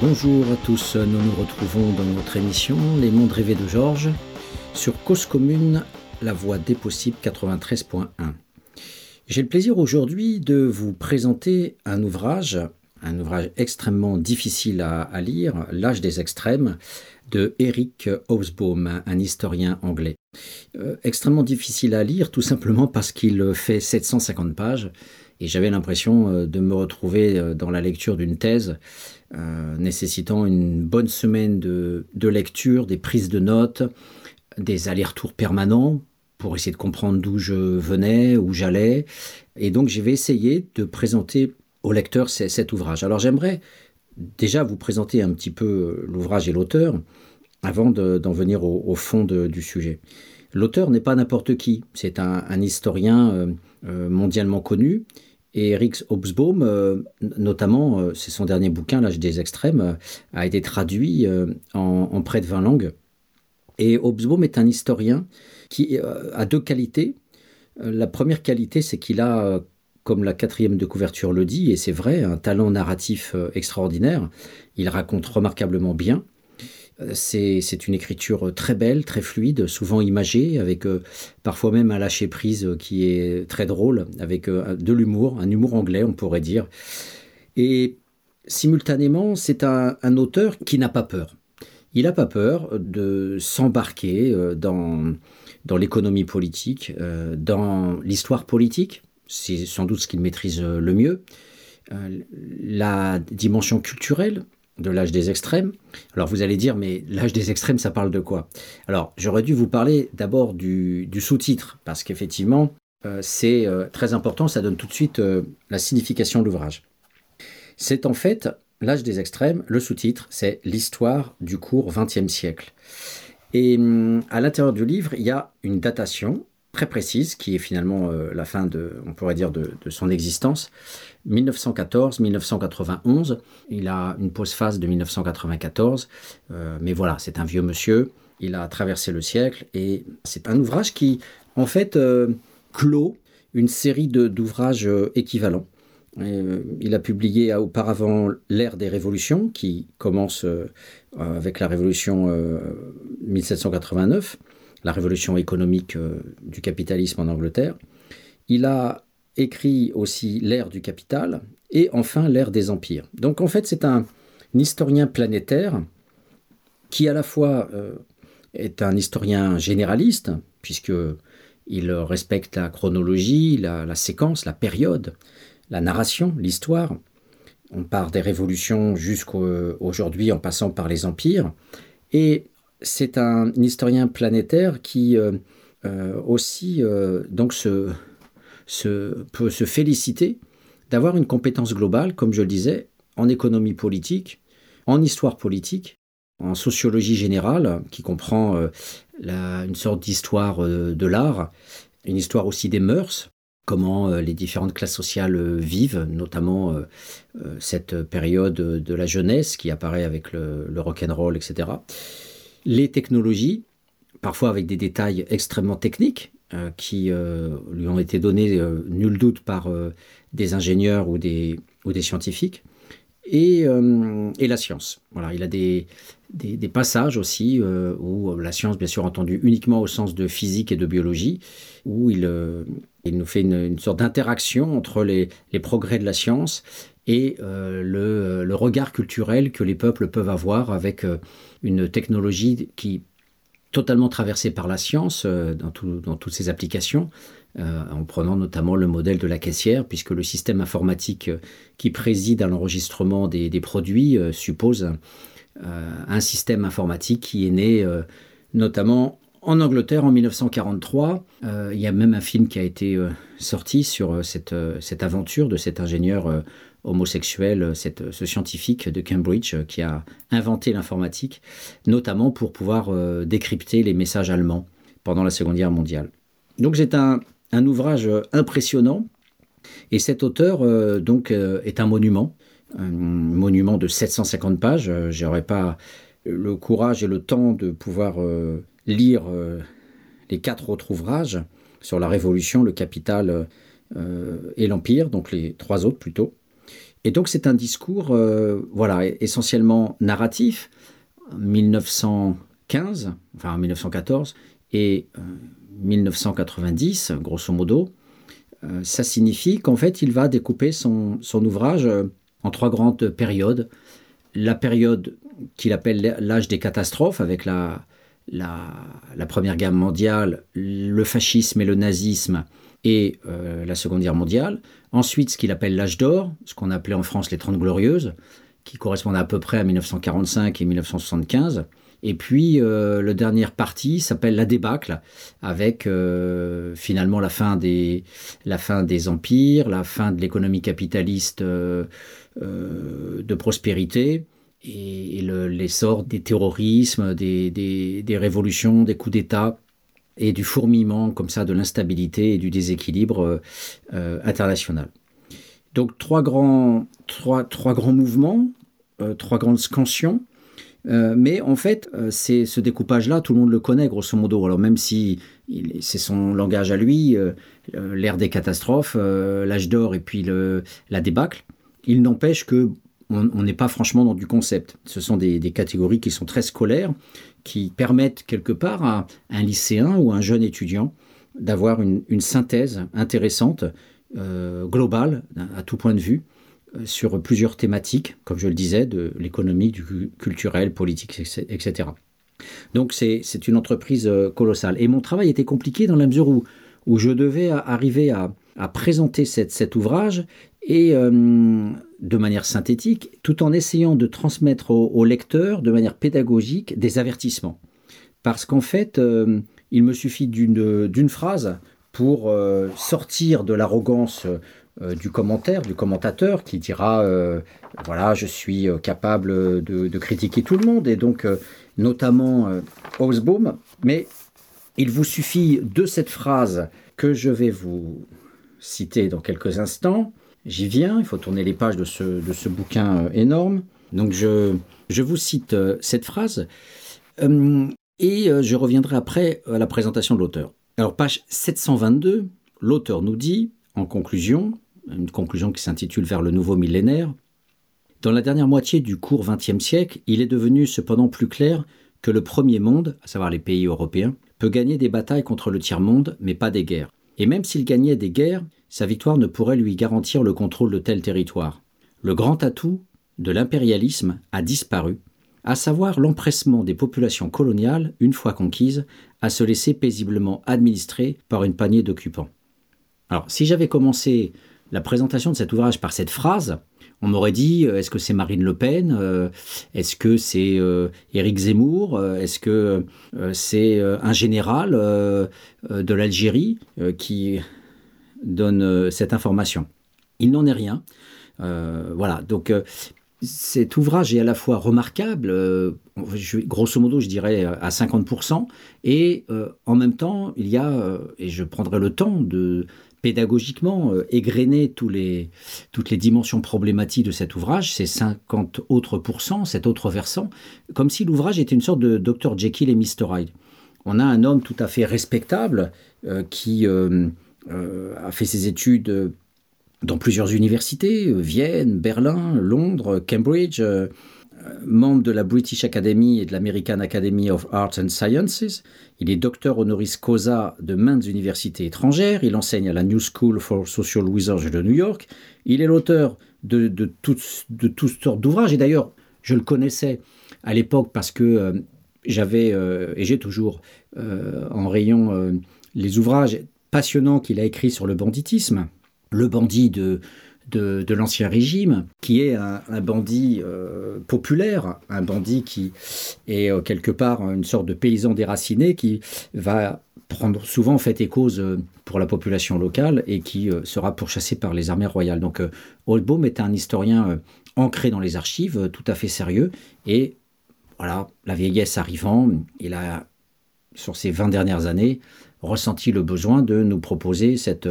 Bonjour à tous, nous nous retrouvons dans notre émission Les mondes rêvés de Georges sur Cause Commune, la voix des possibles 93.1. J'ai le plaisir aujourd'hui de vous présenter un ouvrage, un ouvrage extrêmement difficile à, lire, L'âge des extrêmes, de Eric Hobsbawm, un historien anglais. Euh, extrêmement difficile à lire tout simplement parce qu'il fait 750 pages et j'avais l'impression euh, de me retrouver euh, dans la lecture d'une thèse nécessitant une bonne semaine de, lecture, des prises de notes, des allers-retours permanents pour essayer de comprendre d'où je venais, où j'allais. Et donc, je vais essayer de présenter au lecteur cet ouvrage. Alors, j'aimerais déjà vous présenter un petit peu l'ouvrage et l'auteur avant d'en venir au, fond du sujet. L'auteur n'est pas n'importe qui, c'est un, historien euh, euh, mondialement connu. Et Eric Hobsbawm, euh, notamment, c'est son dernier bouquin, L'âge des extrêmes, a été traduit en, près de 20 langues. Et Hobsbawm est un historien qui a deux qualités. La première qualité, c'est qu'il a, comme la quatrième de couverture le dit, et c'est vrai, un talent narratif extraordinaire. Il raconte remarquablement bien. C'est une écriture très belle, très fluide, souvent imagée, avec euh, parfois même un lâcher-prise qui est très drôle, avec euh, de l'humour, un humour anglais, on pourrait dire. Et simultanément, c'est un, auteur qui n'a pas peur. Il n'a pas peur de s'embarquer euh, dans l'économie politique, dans l'histoire politique, c'est sans doute ce qu'il maîtrise le mieux, la dimension culturelle, de l'âge des extrêmes. Alors vous allez dire, mais l'âge des extrêmes, ça parle de quoi? Alors j'aurais dû vous parler d'abord du, sous-titre, parce qu'effectivement, euh, c'est euh, très important, ça donne tout de suite euh, la signification de l'ouvrage. C'est en fait l'âge des extrêmes, le sous-titre, c'est l'histoire du court XXe siècle. Et hum, à l'intérieur du livre, il y a une datation très précise, qui est finalement la fin de, on pourrait dire, de son existence, 1914-1991. Il a une pause phase de 1994, euh, mais voilà, c'est un vieux monsieur. Il a traversé le siècle et c'est un ouvrage qui, en fait, euh, clôt une série d'ouvrages euh, équivalents. il a publié auparavant L'ère des révolutions, qui commence avec la révolution 1789, la révolution économique du capitalisme en Angleterre. Il a écrit aussi l'ère du capital et enfin l'ère des empires. Donc en fait c'est un, historien planétaire qui à la fois euh, est un historien généraliste puisque il respecte la chronologie, la, séquence, la période, la narration, l'histoire. On part des révolutions jusqu'aujourd'hui en passant par les empires. Et c'est un historien planétaire qui euh, euh, aussi donc se, peut se féliciter d'avoir une compétence globale, comme je le disais, en économie politique, en histoire politique, en sociologie générale, qui comprend euh, une sorte d'histoire euh, de l'art, une histoire aussi des mœurs, comment euh, les différentes classes sociales vivent, notamment cette période de la jeunesse qui apparaît avec le, le rock'n'roll, etc. Les technologies, parfois avec des détails extrêmement techniques, euh, qui euh, lui ont été donnés, euh, nul doute, par des ingénieurs ou des, ou des scientifiques, et, et, la science. Voilà, il a des, des, passages aussi où la science, bien sûr entendue uniquement au sens de physique et de biologie, où il, il nous fait une, sorte d'interaction entre les, les, progrès de la science et le, le, regard culturel que les peuples peuvent avoir avec une technologie qui totalement traversé par la science euh, dans, toutes ses applications, euh, en prenant notamment le modèle de la caissière, puisque le système informatique euh, qui préside à l'enregistrement des, produits suppose un système informatique qui est né notamment en Angleterre en 1943. il y a même un film qui a été sorti sur cette aventure de cet ingénieur homosexuel, cette, ce scientifique de Cambridge euh, qui a inventé l'informatique, notamment pour pouvoir euh, décrypter les messages allemands pendant la Seconde Guerre mondiale. Donc c'est un, ouvrage euh, impressionnant, et cet auteur donc est un monument, un monument de 750 pages. J'aurais pas le courage et le temps de pouvoir lire les quatre autres ouvrages sur la Révolution, le Capital et l'Empire, donc les trois autres plutôt. Et donc c'est un discours voilà, essentiellement narratif, 1915, enfin 1914, et 1990, grosso modo, ça signifie qu'en fait il va découper son, son ouvrage en trois grandes périodes. La période qu'il appelle l'âge des catastrophes, avec la, la, Première Guerre mondiale, le fascisme et le nazisme, et euh, la Seconde Guerre mondiale. Ensuite, ce qu'il appelle l'âge d'or, ce qu'on appelait en France les Trente Glorieuses, qui correspondent à peu près à 1945 et 1975. Et puis, euh, le dernière partie s'appelle la débâcle, avec euh, finalement la fin, des, la fin des empires, la fin de l'économie capitaliste de prospérité, et, l'essor des terrorismes, des, révolutions, des coups d'État et du fourmillement comme ça de l'instabilité et du déséquilibre euh, euh, international. Donc trois grands, trois, trois grands mouvements, euh, trois grandes scansions, mais en fait, c'est ce découpage-là, tout le monde le connaît grosso modo. Alors même si c'est son langage à lui, l'ère des catastrophes, l'âge d'or et puis la débâcle, il n'empêche que on n'est pas franchement dans du concept. Ce sont des, catégories qui sont très scolaires, qui permettent quelque part à un lycéen ou un jeune étudiant d'avoir une, synthèse intéressante, euh, globale, à tout point de vue, euh, sur plusieurs thématiques, comme je le disais, de l'économie, du culturel, politique, etc. Donc c'est une entreprise euh, colossale. Et mon travail était compliqué dans la mesure où, où je devais arriver à, présenter cet ouvrage et de manière synthétique, tout en essayant de transmettre au, lecteur de manière pédagogique des avertissements. Parce qu'en fait, euh, il me suffit d'une phrase pour euh, sortir de l'arrogance euh, du commentaire, du commentateur, qui dira voilà, je suis capable de, critiquer tout le monde, et donc notamment Hobsbawm, mais il vous suffit de cette phrase que je vais vous citer dans quelques instants, J'y viens, il faut tourner les pages de ce, de ce bouquin euh, énorme. Donc je, je vous cite euh, cette phrase euh, et je reviendrai après à la présentation de l'auteur. Alors page 722, l'auteur nous dit, en conclusion, une conclusion qui s'intitule Vers le nouveau millénaire, dans la dernière moitié du court XXe siècle, il est devenu cependant plus clair que le premier monde, à savoir les pays européens, peut gagner des batailles contre le tiers-monde, mais pas des guerres. Et même s'il gagnait des guerres, sa victoire ne pourrait lui garantir le contrôle de tel territoire. Le grand atout de l'impérialisme a disparu, à savoir l'empressement des populations coloniales, une fois conquises, à se laisser paisiblement administrer par une poignée d'occupants. Alors, si j'avais commencé la présentation de cet ouvrage par cette phrase, on m'aurait dit euh, est-ce que c'est Marine Le Pen euh, Est-ce que c'est euh, Éric Zemmour Est-ce que c'est un général de l'Algérie qui donne cette information Il n'en est rien. voilà, donc cet ouvrage est à la fois remarquable, grosso modo je dirais à 50%, et en même temps il y a, et je prendrai le temps de pédagogiquement euh, égrener les, toutes les dimensions problématiques de cet ouvrage, ces 50 autres pourcents, cet autre versant, comme si l'ouvrage était une sorte de Dr Jekyll et Mr Hyde. On a un homme tout à fait respectable euh, qui euh, a fait ses études dans plusieurs universités, Vienne, Berlin, Londres, Cambridge, membre de la British Academy et de l'American Academy of Arts and Sciences. Il est docteur honoris causa de maintes universités étrangères. Il enseigne à la New School for Social Research de New York. Il est l'auteur de, toutes sortes d'ouvrages. Et d'ailleurs, je le connaissais à l'époque parce que euh, j'avais, euh, et j'ai toujours euh, en rayon les ouvrages passionnants qu'il a écrits sur le banditisme. Le bandit de, de, l'ancien régime, qui est un, bandit euh, populaire, un bandit qui est euh, quelque part une sorte de paysan déraciné qui va prendre souvent fait et cause euh, pour la population locale et qui sera pourchassé par les armées royales. Donc Oldbaum est un historien ancré dans les archives, tout à fait sérieux, et voilà, la vieillesse arrivant, il a, sur ces 20 dernières années, ressenti le besoin de nous proposer cette,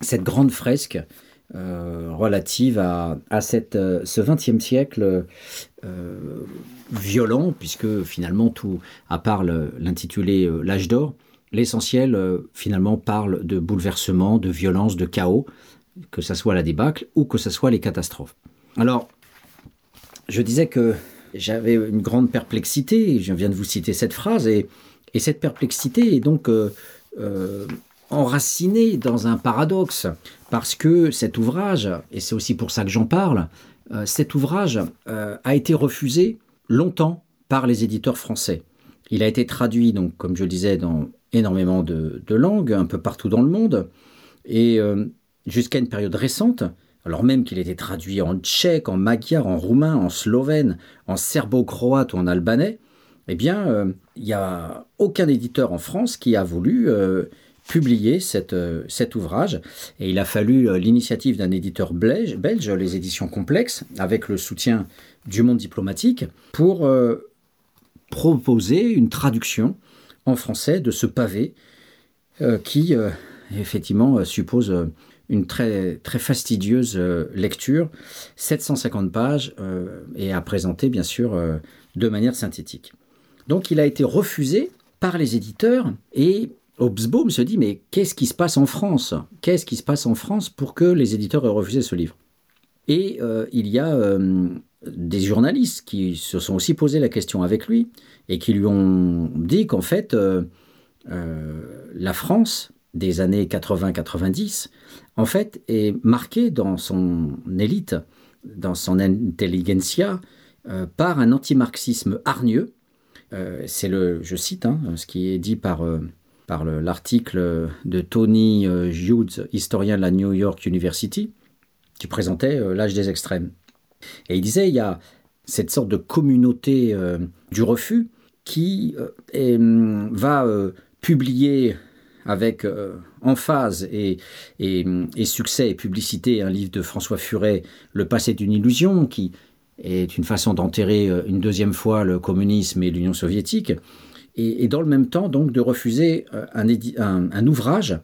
cette grande fresque euh, relative à, cette, euh, ce XXe siècle euh, violent, puisque finalement tout, à part l'intitulé L'âge d'or, l'essentiel finalement parle de bouleversement, de violence, de chaos, que ce soit la débâcle ou que ce soit les catastrophes. Alors, je disais que j'avais une grande perplexité, je viens de vous citer cette phrase, et, cette perplexité est donc euh, euh, enracinée dans un paradoxe, parce que cet ouvrage, et c'est aussi pour ça que j'en parle, euh, cet ouvrage a été refusé longtemps par les éditeurs français. Il a été traduit, donc, comme je le disais, dans énormément de, langues, un peu partout dans le monde, et jusqu'à une période récente, alors même qu'il était traduit en tchèque, en magyar, en roumain, en slovène, en serbo-croate ou en albanais, eh bien, euh, il n'y a aucun éditeur en France qui a voulu euh, publier euh, cet ouvrage. Et il a fallu l'initiative d'un éditeur belge, les éditions complexes, avec le soutien du monde diplomatique, pour proposer une traduction en français de ce pavé qui, effectivement, suppose une très, très fastidieuse lecture, 750 pages, et à présenter bien sûr de manière synthétique. Donc il a été refusé par les éditeurs et Hobsbawm se dit mais qu'est-ce qui se passe en France? Qu'est-ce qui se passe en France pour que les éditeurs aient refusé ce livre? Et il y a des journalistes qui se sont aussi posé la question avec lui et qui lui ont dit qu'en fait la France des années 80-90 en fait, est marqué dans son élite, dans son intelligentsia, euh, par un antimarxisme hargneux. Euh, c'est le, je cite, hein, ce qui est dit par, euh, par l'article de Tony Hughes, historien de la New York University, qui présentait l'âge des extrêmes. Et il disait, il y a cette sorte de communauté du refus qui va publier avec euh, en phase et, succès et publicité un livre de François Furet, Le passé d'une illusion, qui est une façon d'enterrer euh, une deuxième fois le communisme et l'Union soviétique, et, dans le même temps donc de refuser euh, un, ouvrage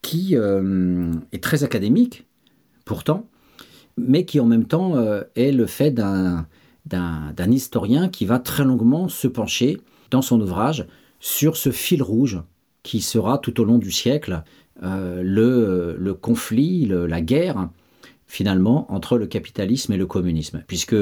qui est très académique, pourtant, mais qui en même temps est le fait d'un historien qui va très longuement se pencher dans son ouvrage sur ce fil rouge qui sera tout au long du siècle euh, le, conflit, la guerre, finalement, entre le capitalisme et le communisme. Puisque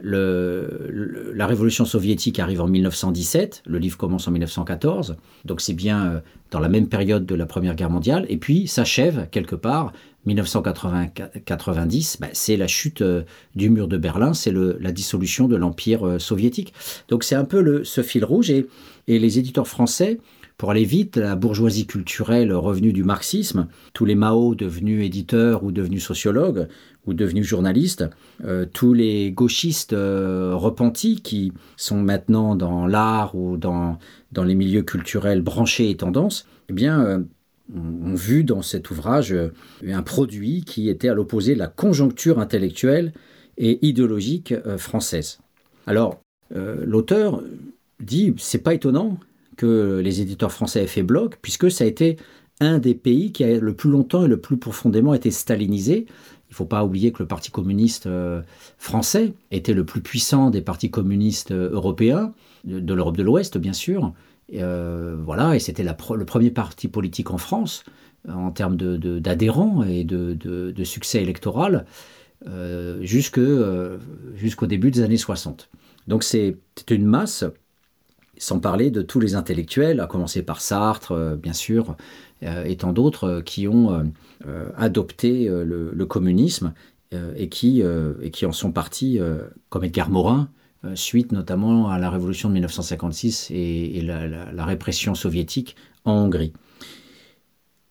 la révolution soviétique arrive en 1917, le livre commence en 1914, donc c'est bien euh, dans la même période de la Première Guerre mondiale, et puis s'achève quelque part 1990, bah, c'est la chute euh, du mur de Berlin, c'est la dissolution de l'Empire soviétique. Donc c'est un peu le, ce fil rouge, et les éditeurs français pour aller vite, la bourgeoisie culturelle revenue du marxisme, tous les Mao devenus éditeurs ou devenus sociologues ou devenus journalistes, euh, tous les gauchistes euh, repentis qui sont maintenant dans l'art ou dans, dans les milieux culturels branchés et tendances, eh bien, euh, ont vu dans cet ouvrage un produit qui était à l'opposé de la conjoncture intellectuelle et idéologique française. Alors, l'auteur dit, c'est pas étonnant que les éditeurs français aient fait bloc, puisque ça a été un des pays qui a le plus longtemps et le plus profondément été stalinisé. Il ne faut pas oublier que le Parti communiste euh, français était le plus puissant des partis communistes euh, européens, de, l'Europe de l'Ouest bien sûr. Euh, voilà, et c'était le premier parti politique en France en termes d'adhérents et de, succès électoral jusqu'au début des années 60. Donc c'est une masse sans parler de tous les intellectuels, à commencer par Sartre, euh, bien sûr, euh, et tant d'autres euh, qui ont adopté le, communisme et, qui, et qui en sont partis, comme Edgar Morin, suite notamment à la révolution de 1956 et, la, répression soviétique en Hongrie.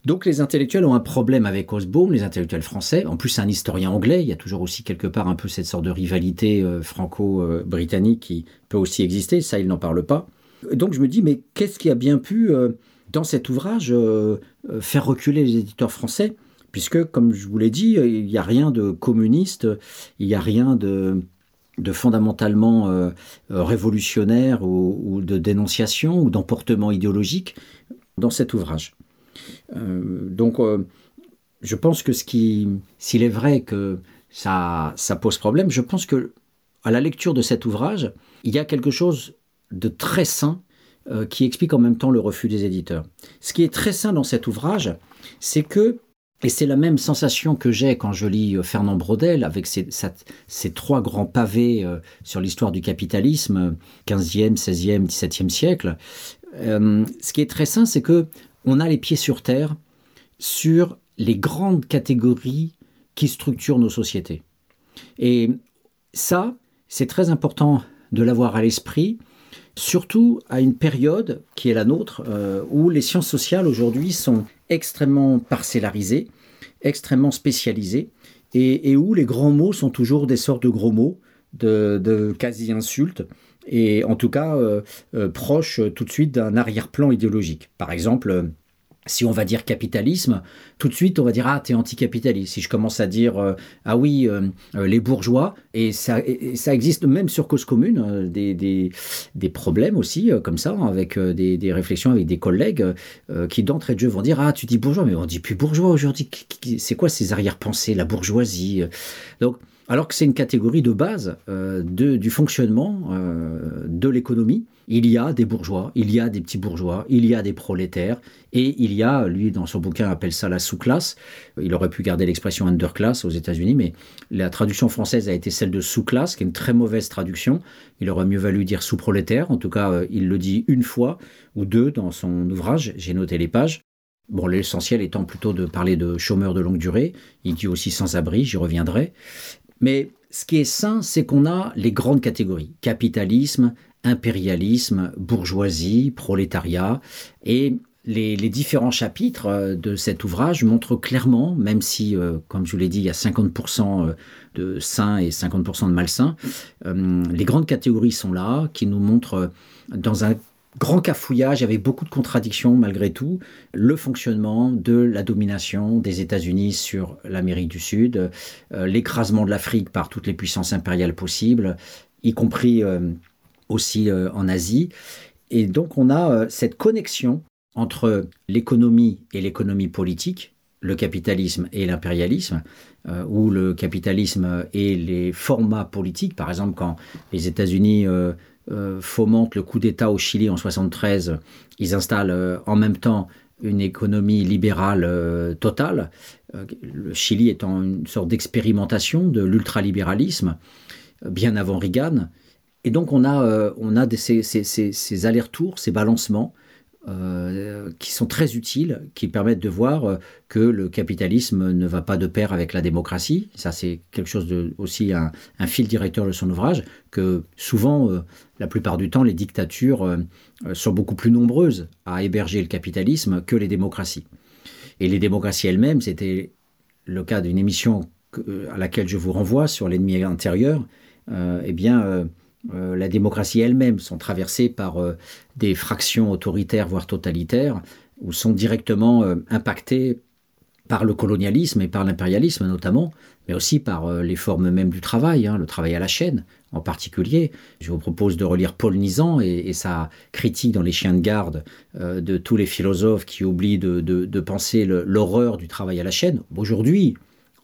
Donc les intellectuels ont un problème avec Osbaum, les intellectuels français. En plus, un historien anglais. Il y a toujours aussi quelque part un peu cette sorte de rivalité franco-britannique qui peut aussi exister. Ça, il n'en parle pas. Donc je me dis, mais qu'est-ce qui a bien pu, euh, dans cet ouvrage, euh, euh, faire reculer les éditeurs français? Puisque, comme je vous l'ai dit, il n'y a rien de communiste, il n'y a rien de, fondamentalement révolutionnaire ou, de dénonciation ou d'emportement idéologique dans cet ouvrage. donc, je pense que s'il est vrai que ça, ça pose problème, je pense que à la lecture de cet ouvrage, il y a quelque chose de très sain euh, qui explique en même temps le refus des éditeurs. Ce qui est très sain dans cet ouvrage, c'est que Et c'est la même sensation que j'ai quand je lis euh, Fernand Braudel avec ses, trois grands pavés euh, sur l'histoire du capitalisme, 15e, 16e, 17e siècle. Ce qui est très sain, c'est que on a les pieds sur terre sur les grandes catégories qui structurent nos sociétés. Et ça, c'est très important de l'avoir à l'esprit, surtout à une période qui est la nôtre, où les sciences sociales aujourd'hui sont extrêmement parcellarisé, extrêmement spécialisé, et, où les grands mots sont toujours des sortes de gros mots, de, quasi-insultes, et en tout cas euh, euh, proches tout de suite d'un arrière-plan idéologique. Par exemple, si on va dire capitalisme, tout de suite on va dire ah t'es anticapitaliste. Si je commence à dire euh, ah oui euh, euh, les bourgeois et ça, ça existe même sur cause commune des, des, problèmes aussi comme ça avec des, des, réflexions avec des collègues qui d'entrée de jeu vont dire ah tu dis bourgeois mais on dit plus bourgeois aujourd'hui. C'est quoi ces arrière-pensées la bourgeoisie Donc alors que c'est une catégorie de base de, du fonctionnement de l'économie il y a des bourgeois, il y a des petits bourgeois, il y a des prolétaires, et il y a, lui, dans son bouquin, appelle ça la sous-classe. Il aurait pu garder l'expression underclass aux États-Unis, mais la traduction française a été celle de sous-classe, qui est une très mauvaise traduction. Il aurait mieux valu dire sous-prolétaire. En tout cas, euh, il le dit une fois ou deux dans son ouvrage. J'ai noté les pages. Bon, l'essentiel étant plutôt de parler de chômeurs de longue durée. Il dit aussi sans-abri, j'y reviendrai. Mais ce qui est sain, c'est qu'on a les grandes catégories. Capitalisme, impérialisme, bourgeoisie, prolétariat. Et les, différents chapitres euh, de cet ouvrage montrent clairement, même si, euh, comme je vous l'ai dit, il y a 50% euh, de sains et 50% de malsains, les grandes catégories sont là, qui nous montrent dans un grand cafouillage avec beaucoup de contradictions malgré tout, le fonctionnement de la domination des États-Unis sur l'Amérique du Sud, l'écrasement de l'Afrique par toutes les puissances impériales possibles, y compris aussi euh, en Asie. Et donc on a euh, cette connexion entre l'économie et l'économie politique, le capitalisme et l'impérialisme, euh, ou le capitalisme et les formats politiques. Par exemple, quand les États-Unis fomentent le coup d'État au Chili en 73, ils installent en même temps une économie libérale totale, le Chili étant une sorte d'expérimentation de l'ultralibéralisme, bien avant Reagan. Et donc on a, euh, on a ces, allers-retours, ces balancements euh, qui sont très utiles, qui permettent de voir euh, que le capitalisme ne va pas de pair avec la démocratie. Ça, c'est quelque chose aussi un, fil directeur de son ouvrage, que souvent, la plupart du temps, les dictatures sont beaucoup plus nombreuses à héberger le capitalisme que les démocraties. Et les démocraties elles-mêmes, c'était le cas d'une émission à laquelle je vous renvoie sur l'ennemi intérieur, eh bien, euh, la démocratie elle-même sont traversées par euh, des fractions autoritaires, voire totalitaires, ou sont directement euh, impactées par le colonialisme et par l'impérialisme notamment, mais aussi par les formes même du travail, hein, le travail à la chaîne en particulier. Je vous propose de relire Paul Nizan et, sa critique dans Les chiens de garde de tous les philosophes qui oublient de, penser l'horreur du travail à la chaîne. Aujourd'hui,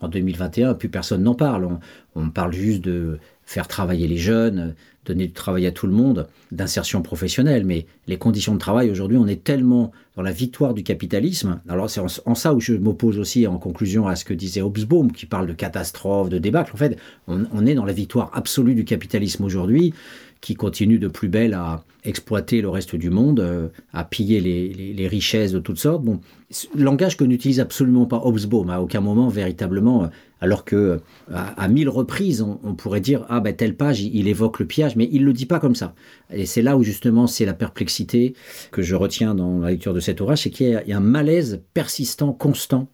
en 2021, plus personne n'en parle. on, parle juste de faire travailler les jeunes, donner du travail à tout le monde, d'insertion professionnelle. Mais les conditions de travail, aujourd'hui, on est tellement dans la victoire du capitalisme. Alors c'est en, ça où je m'oppose aussi en conclusion à ce que disait Hobsbawm, qui parle de catastrophe, de débâcle. En fait, on est dans la victoire absolue du capitalisme aujourd'hui qui continue de plus belle à exploiter le reste du monde, euh, à piller les, richesses de toutes sortes. Bon, langage que n'utilise absolument pas Hobsbawm, à aucun moment véritablement, euh, alors que euh, à, mille reprises, on, pourrait dire ah ben telle page, il, évoque le pillage, mais il le dit pas comme ça. Et c'est là où justement c'est la perplexité que je retiens dans la lecture de cet ouvrage, c'est qu'il y, a un malaise persistant, constant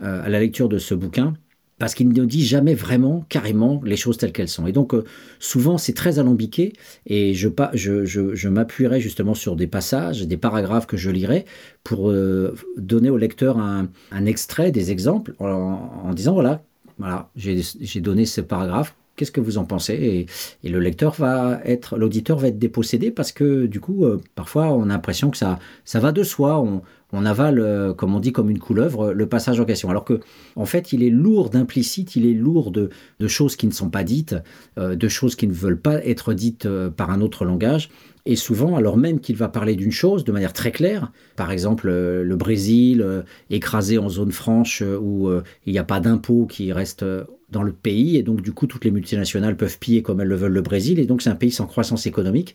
à la lecture de ce bouquin parce qu'il ne dit jamais vraiment, carrément, les choses telles qu'elles sont. Et donc, euh, souvent, c'est très alambiqué, et je, m'appuierai justement sur des passages, des paragraphes que je lirai, pour euh, donner au lecteur un, extrait, des exemples, en, disant, voilà, voilà j'ai donné ce paragraphe, qu'est-ce que vous en pensez et, le lecteur va être, l'auditeur va être dépossédé parce que du coup, euh, parfois, on a l'impression que ça, ça va de soi. On, on avale, comme on dit, comme une couleuvre, le passage en question. Alors que, en fait, il est lourd d'implicite, il est lourd de, choses qui ne sont pas dites, de choses qui ne veulent pas être dites par un autre langage. Et souvent, alors même qu'il va parler d'une chose de manière très claire, par exemple le Brésil écrasé en zone franche où il n'y a pas d'impôts qui restent dans le pays et donc du coup toutes les multinationales peuvent piller comme elles le veulent le Brésil et donc c'est un pays sans croissance économique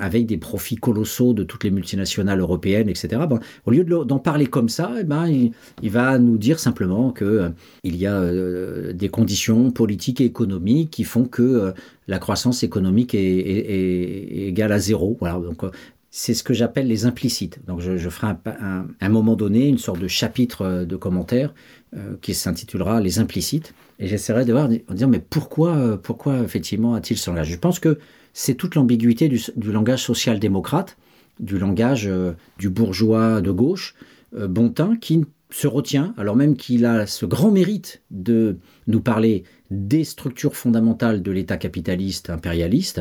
avec des profits colossaux de toutes les multinationales européennes etc. Au lieu d'en parler comme ça, eh ben, il, va nous dire simplement que euh, il y a euh, des conditions politiques et économiques qui font que euh, la croissance économique est, égale à zéro. Donc c'est ce que j'appelle les implicites. Donc je, ferai un, un, moment donné une sorte de chapitre de commentaires qui s'intitulera Les implicites. Et j'essaierai de voir, de dire, mais pourquoi, euh, pourquoi effectivement a-t-il ce langage? Je pense que c'est toute l'ambiguïté du, langage social-démocrate, du langage euh, du bourgeois de gauche, euh, Bontin, qui se retient, alors même qu'il a ce grand mérite de nous parler des structures fondamentales de l'État capitaliste impérialiste,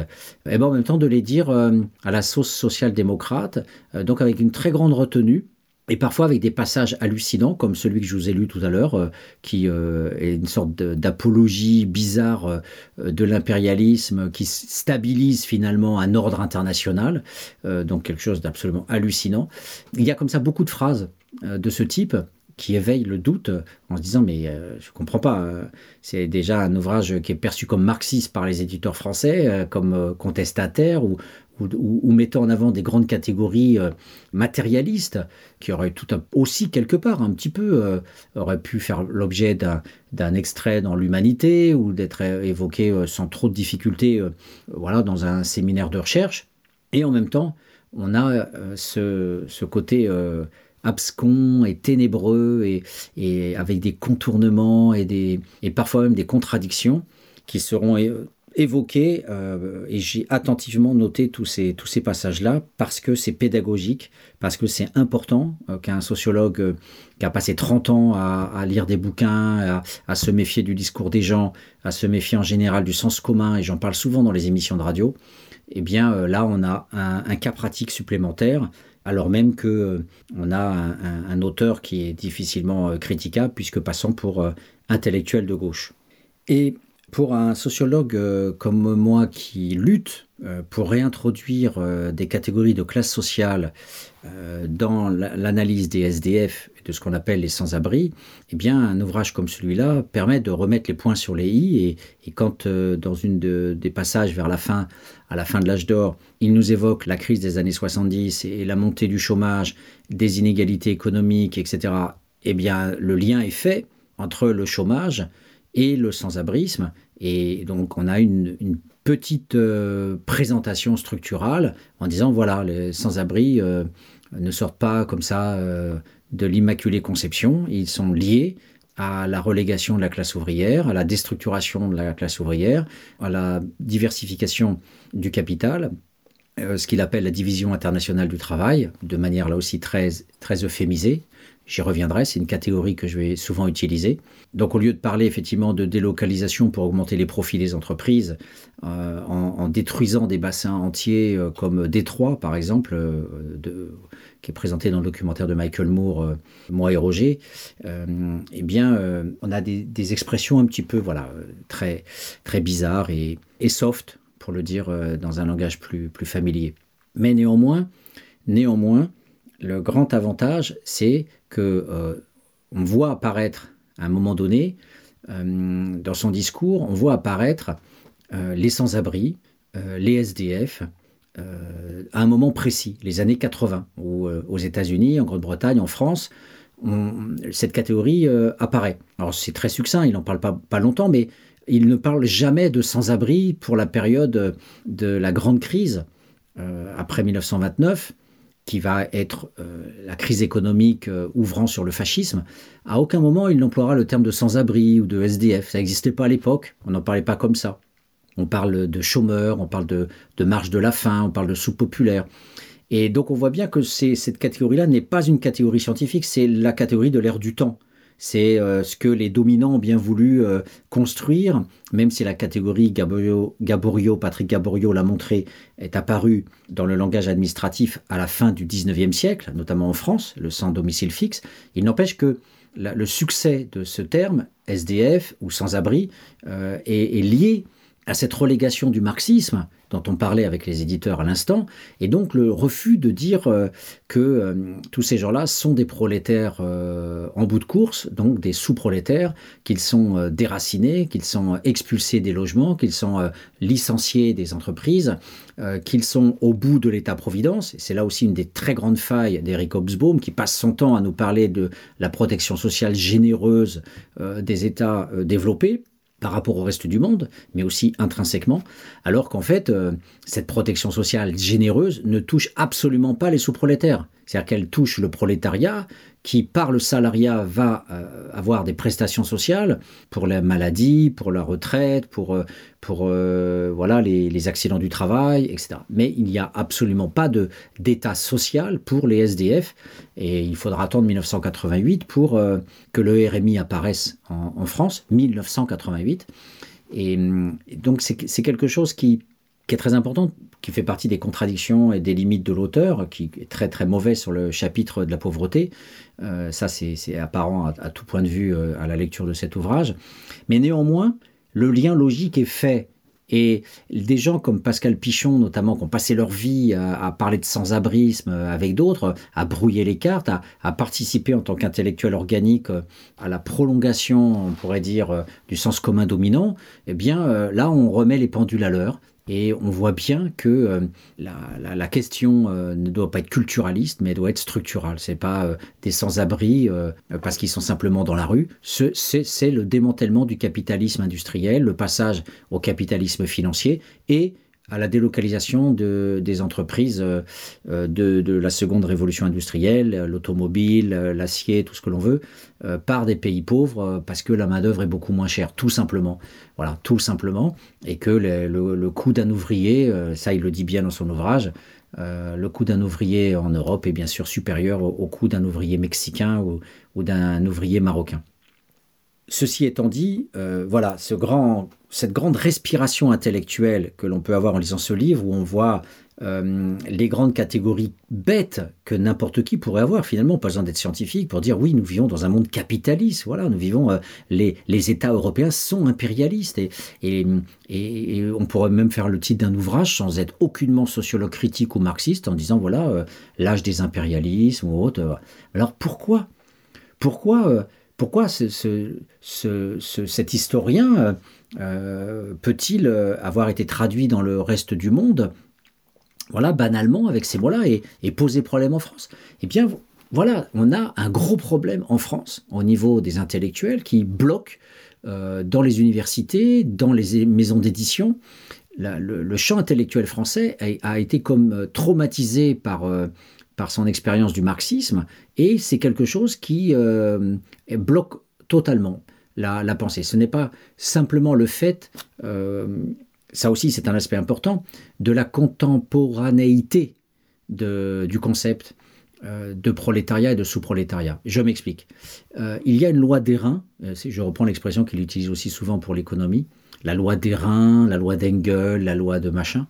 et ben en même temps de les dire à la sauce social-démocrate, donc avec une très grande retenue, et parfois avec des passages hallucinants, comme celui que je vous ai lu tout à l'heure, euh, qui euh, est une sorte d'apologie bizarre euh, de l'impérialisme, qui stabilise finalement un ordre international, donc quelque chose d'absolument hallucinant. Il y a comme ça beaucoup de phrases de ce type qui éveillent le doute en se disant mais je comprends pas, c'est déjà un ouvrage qui est perçu comme marxiste par les éditeurs français, comme contestataire ou, ou, mettant en avant des grandes catégories euh, matérialistes qui auraient tout aussi quelque part un petit peu euh, auraient pu faire l'objet d'un extrait dans l'humanité ou d'être évoqué euh, sans trop de difficultés voilà dans un séminaire de recherche. Et en même temps on a ce, côté abscon et ténébreux et, et, avec des contournements et, des, et parfois même des contradictions qui seront évoqué, euh, et j'ai attentivement noté tous ces, tous ces passages-là, parce que c'est pédagogique, parce que c'est important euh, qu'un sociologue euh, qui a passé 30 ans à, lire des bouquins, à, se méfier du discours des gens, à se méfier en général du sens commun, et j'en parle souvent dans les émissions de radio, eh bien là, on a un, cas pratique supplémentaire, alors même que on a un, un, auteur qui est difficilement critiquable, puisque passant pour intellectuel de gauche. Et pour un sociologue euh, comme moi qui lutte euh, pour réintroduire euh, des catégories de classe sociale dans l'analyse des SDF et de ce qu'on appelle les sans-abri, eh bien, un ouvrage comme celui-là permet de remettre les points sur les i. Et, quand, dans une des passages vers la fin, à la fin de l'âge d'or, il nous évoque la crise des années 70 et la montée du chômage, des inégalités économiques, etc., eh bien, le lien est fait entre le chômage, et le sans-abrisme. Et donc on a une, petite euh, présentation structurale en disant voilà, les sans-abri euh, ne sortent pas comme ça euh, de l'immaculée conception, ils sont liés à la relégation de la classe ouvrière, à la déstructuration de la classe ouvrière, à la diversification du capital, ce qu'il appelle la division internationale du travail, de manière là aussi très, très euphémisée. J'y reviendrai, c'est une catégorie que je vais souvent utiliser. Donc au lieu de parler effectivement de délocalisation pour augmenter les profits des entreprises, euh, en, détruisant des bassins entiers euh, comme Détroit par exemple, euh, qui est présenté dans le documentaire de Michael Moore, Moi et Roger, eh bien on a des, expressions un petit peu voilà, très, très bizarres et, soft, pour le dire dans un langage plus, plus familier. Mais néanmoins, néanmoins, le grand avantage, c'est que euh, on voit apparaître à un moment donné, euh, dans son discours, on voit apparaître euh, les sans-abri, les SDF, à un moment précis, les années 80, où aux États-Unis, en Grande-Bretagne, en France, cette catégorie apparaît. Alors c'est très succinct, il n'en parle pas, pas longtemps, mais il ne parle jamais de sans-abri pour la période de la grande crise après 1929 qui va être euh, la crise économique euh, ouvrant sur le fascisme, à aucun moment il n'emploiera le terme de sans-abri ou de SDF. Ça n'existait pas à l'époque, on n'en parlait pas comme ça. On parle de chômeurs, on parle de, de marge de la faim, on parle de sous-populaire. Et donc on voit bien que cette catégorie-là n'est pas une catégorie scientifique, c'est la catégorie de l'ère du temps. C'est euh, ce que les dominants ont bien voulu euh, construire, même si la catégorie Gaborio, Patrick Gaborio l'a montré, est apparue dans le langage administratif à la fin du 19e siècle, notamment en France, le sans domicile fixe. Il n'empêche que le succès de ce terme, SDF ou sans-abri, est, est lié à cette relégation du marxisme dont on parlait avec les éditeurs à l'instant, et donc le refus de dire euh, que euh, tous ces gens-là sont des prolétaires euh, en bout de course, donc des sous-prolétaires, qu'ils sont déracinés, qu'ils sont expulsés des logements, qu'ils sont licenciés des entreprises, qu'ils sont au bout de l'État-providence. C'est là aussi une des très grandes failles d'Eric Hobsbawm, qui passe son temps à nous parler de la protection sociale généreuse des États développés par rapport au reste du monde, mais aussi intrinsèquement, alors qu'en fait, euh, cette protection sociale généreuse ne touche absolument pas les sous-prolétaires. C'est-à-dire qu'elle touche le prolétariat qui, par le salariat, va euh, avoir des prestations sociales pour la maladie, pour la retraite, pour, euh, pour voilà, les, accidents du travail, etc. Mais il n'y a absolument pas d'état social pour les SDF et il faudra attendre 1988 pour que le RMI apparaisse en, France, 1988. Et, donc c'est quelque chose qui, qui, est très important, qui fait partie des contradictions et des limites de l'auteur, qui est très très mauvais sur le chapitre de la pauvreté. Euh, ça c'est apparent à, tout point de vue euh, à la lecture de cet ouvrage. Mais néanmoins, le lien logique est fait et des gens comme Pascal Pichon, notamment, qui ont passé leur vie à, parler de sans-abrisme avec d'autres, à brouiller les cartes, à, participer en tant qu'intellectuel organique euh, à la prolongation, on pourrait dire, euh, du sens commun dominant, eh bien, euh, là, on remet les pendules à l'heure. Et on voit bien que euh, la, question euh, ne doit pas être culturaliste, mais doit être structurale. C'est pas euh, des sans-abri parce qu'ils sont simplement dans la rue. C'est le démantèlement du capitalisme industriel, le passage au capitalisme financier et à la délocalisation de, des entreprises euh, euh, de, la seconde révolution industrielle, l'automobile, l'acier, tout ce que l'on veut, euh, par des pays pauvres parce que la main-d'œuvre est beaucoup moins chère, tout simplement. Voilà, tout simplement. Et que le, coût d'un ouvrier, ça il le dit bien dans son ouvrage, le coût d'un ouvrier en Europe est bien sûr supérieur au, coût d'un ouvrier mexicain ou d'un ouvrier marocain. Ceci étant dit, voilà, ce grand cette grande respiration intellectuelle que l'on peut avoir en lisant ce livre, où on voit euh, les grandes catégories bêtes que n'importe qui pourrait avoir, finalement, pas besoin d'être scientifique pour dire oui, nous vivons dans un monde capitaliste, voilà, nous vivons, euh, les, les, États européens sont impérialistes, et, et, et, on pourrait même faire le titre d'un ouvrage sans être aucunement sociologue critique ou marxiste, en disant voilà, euh, l'âge des impérialismes ou autre. Alors pourquoi? Pourquoi pourquoi ce, ce, cet historien euh, peut-il euh, avoir été traduit dans le reste du monde? Voilà, banalement, avec ces mots-là, et, poser problème en France Eh bien, voilà, on a un gros problème en France au niveau des intellectuels qui bloquent euh, dans les universités, dans les maisons d'édition. Le, champ intellectuel français a, été comme traumatisé par, par son expérience du marxisme et c'est quelque chose qui bloque totalement la, pensée. Ce n'est pas simplement le fait, euh, ça aussi c'est un aspect important, de la contemporanéité du concept euh, de prolétariat et de sous-prolétariat. Je m'explique. Euh, il y a une loi d'airain, je reprends l'expression qu'il utilise aussi souvent pour l'économie, la loi d'airain, la loi d'Engel, la loi de machin.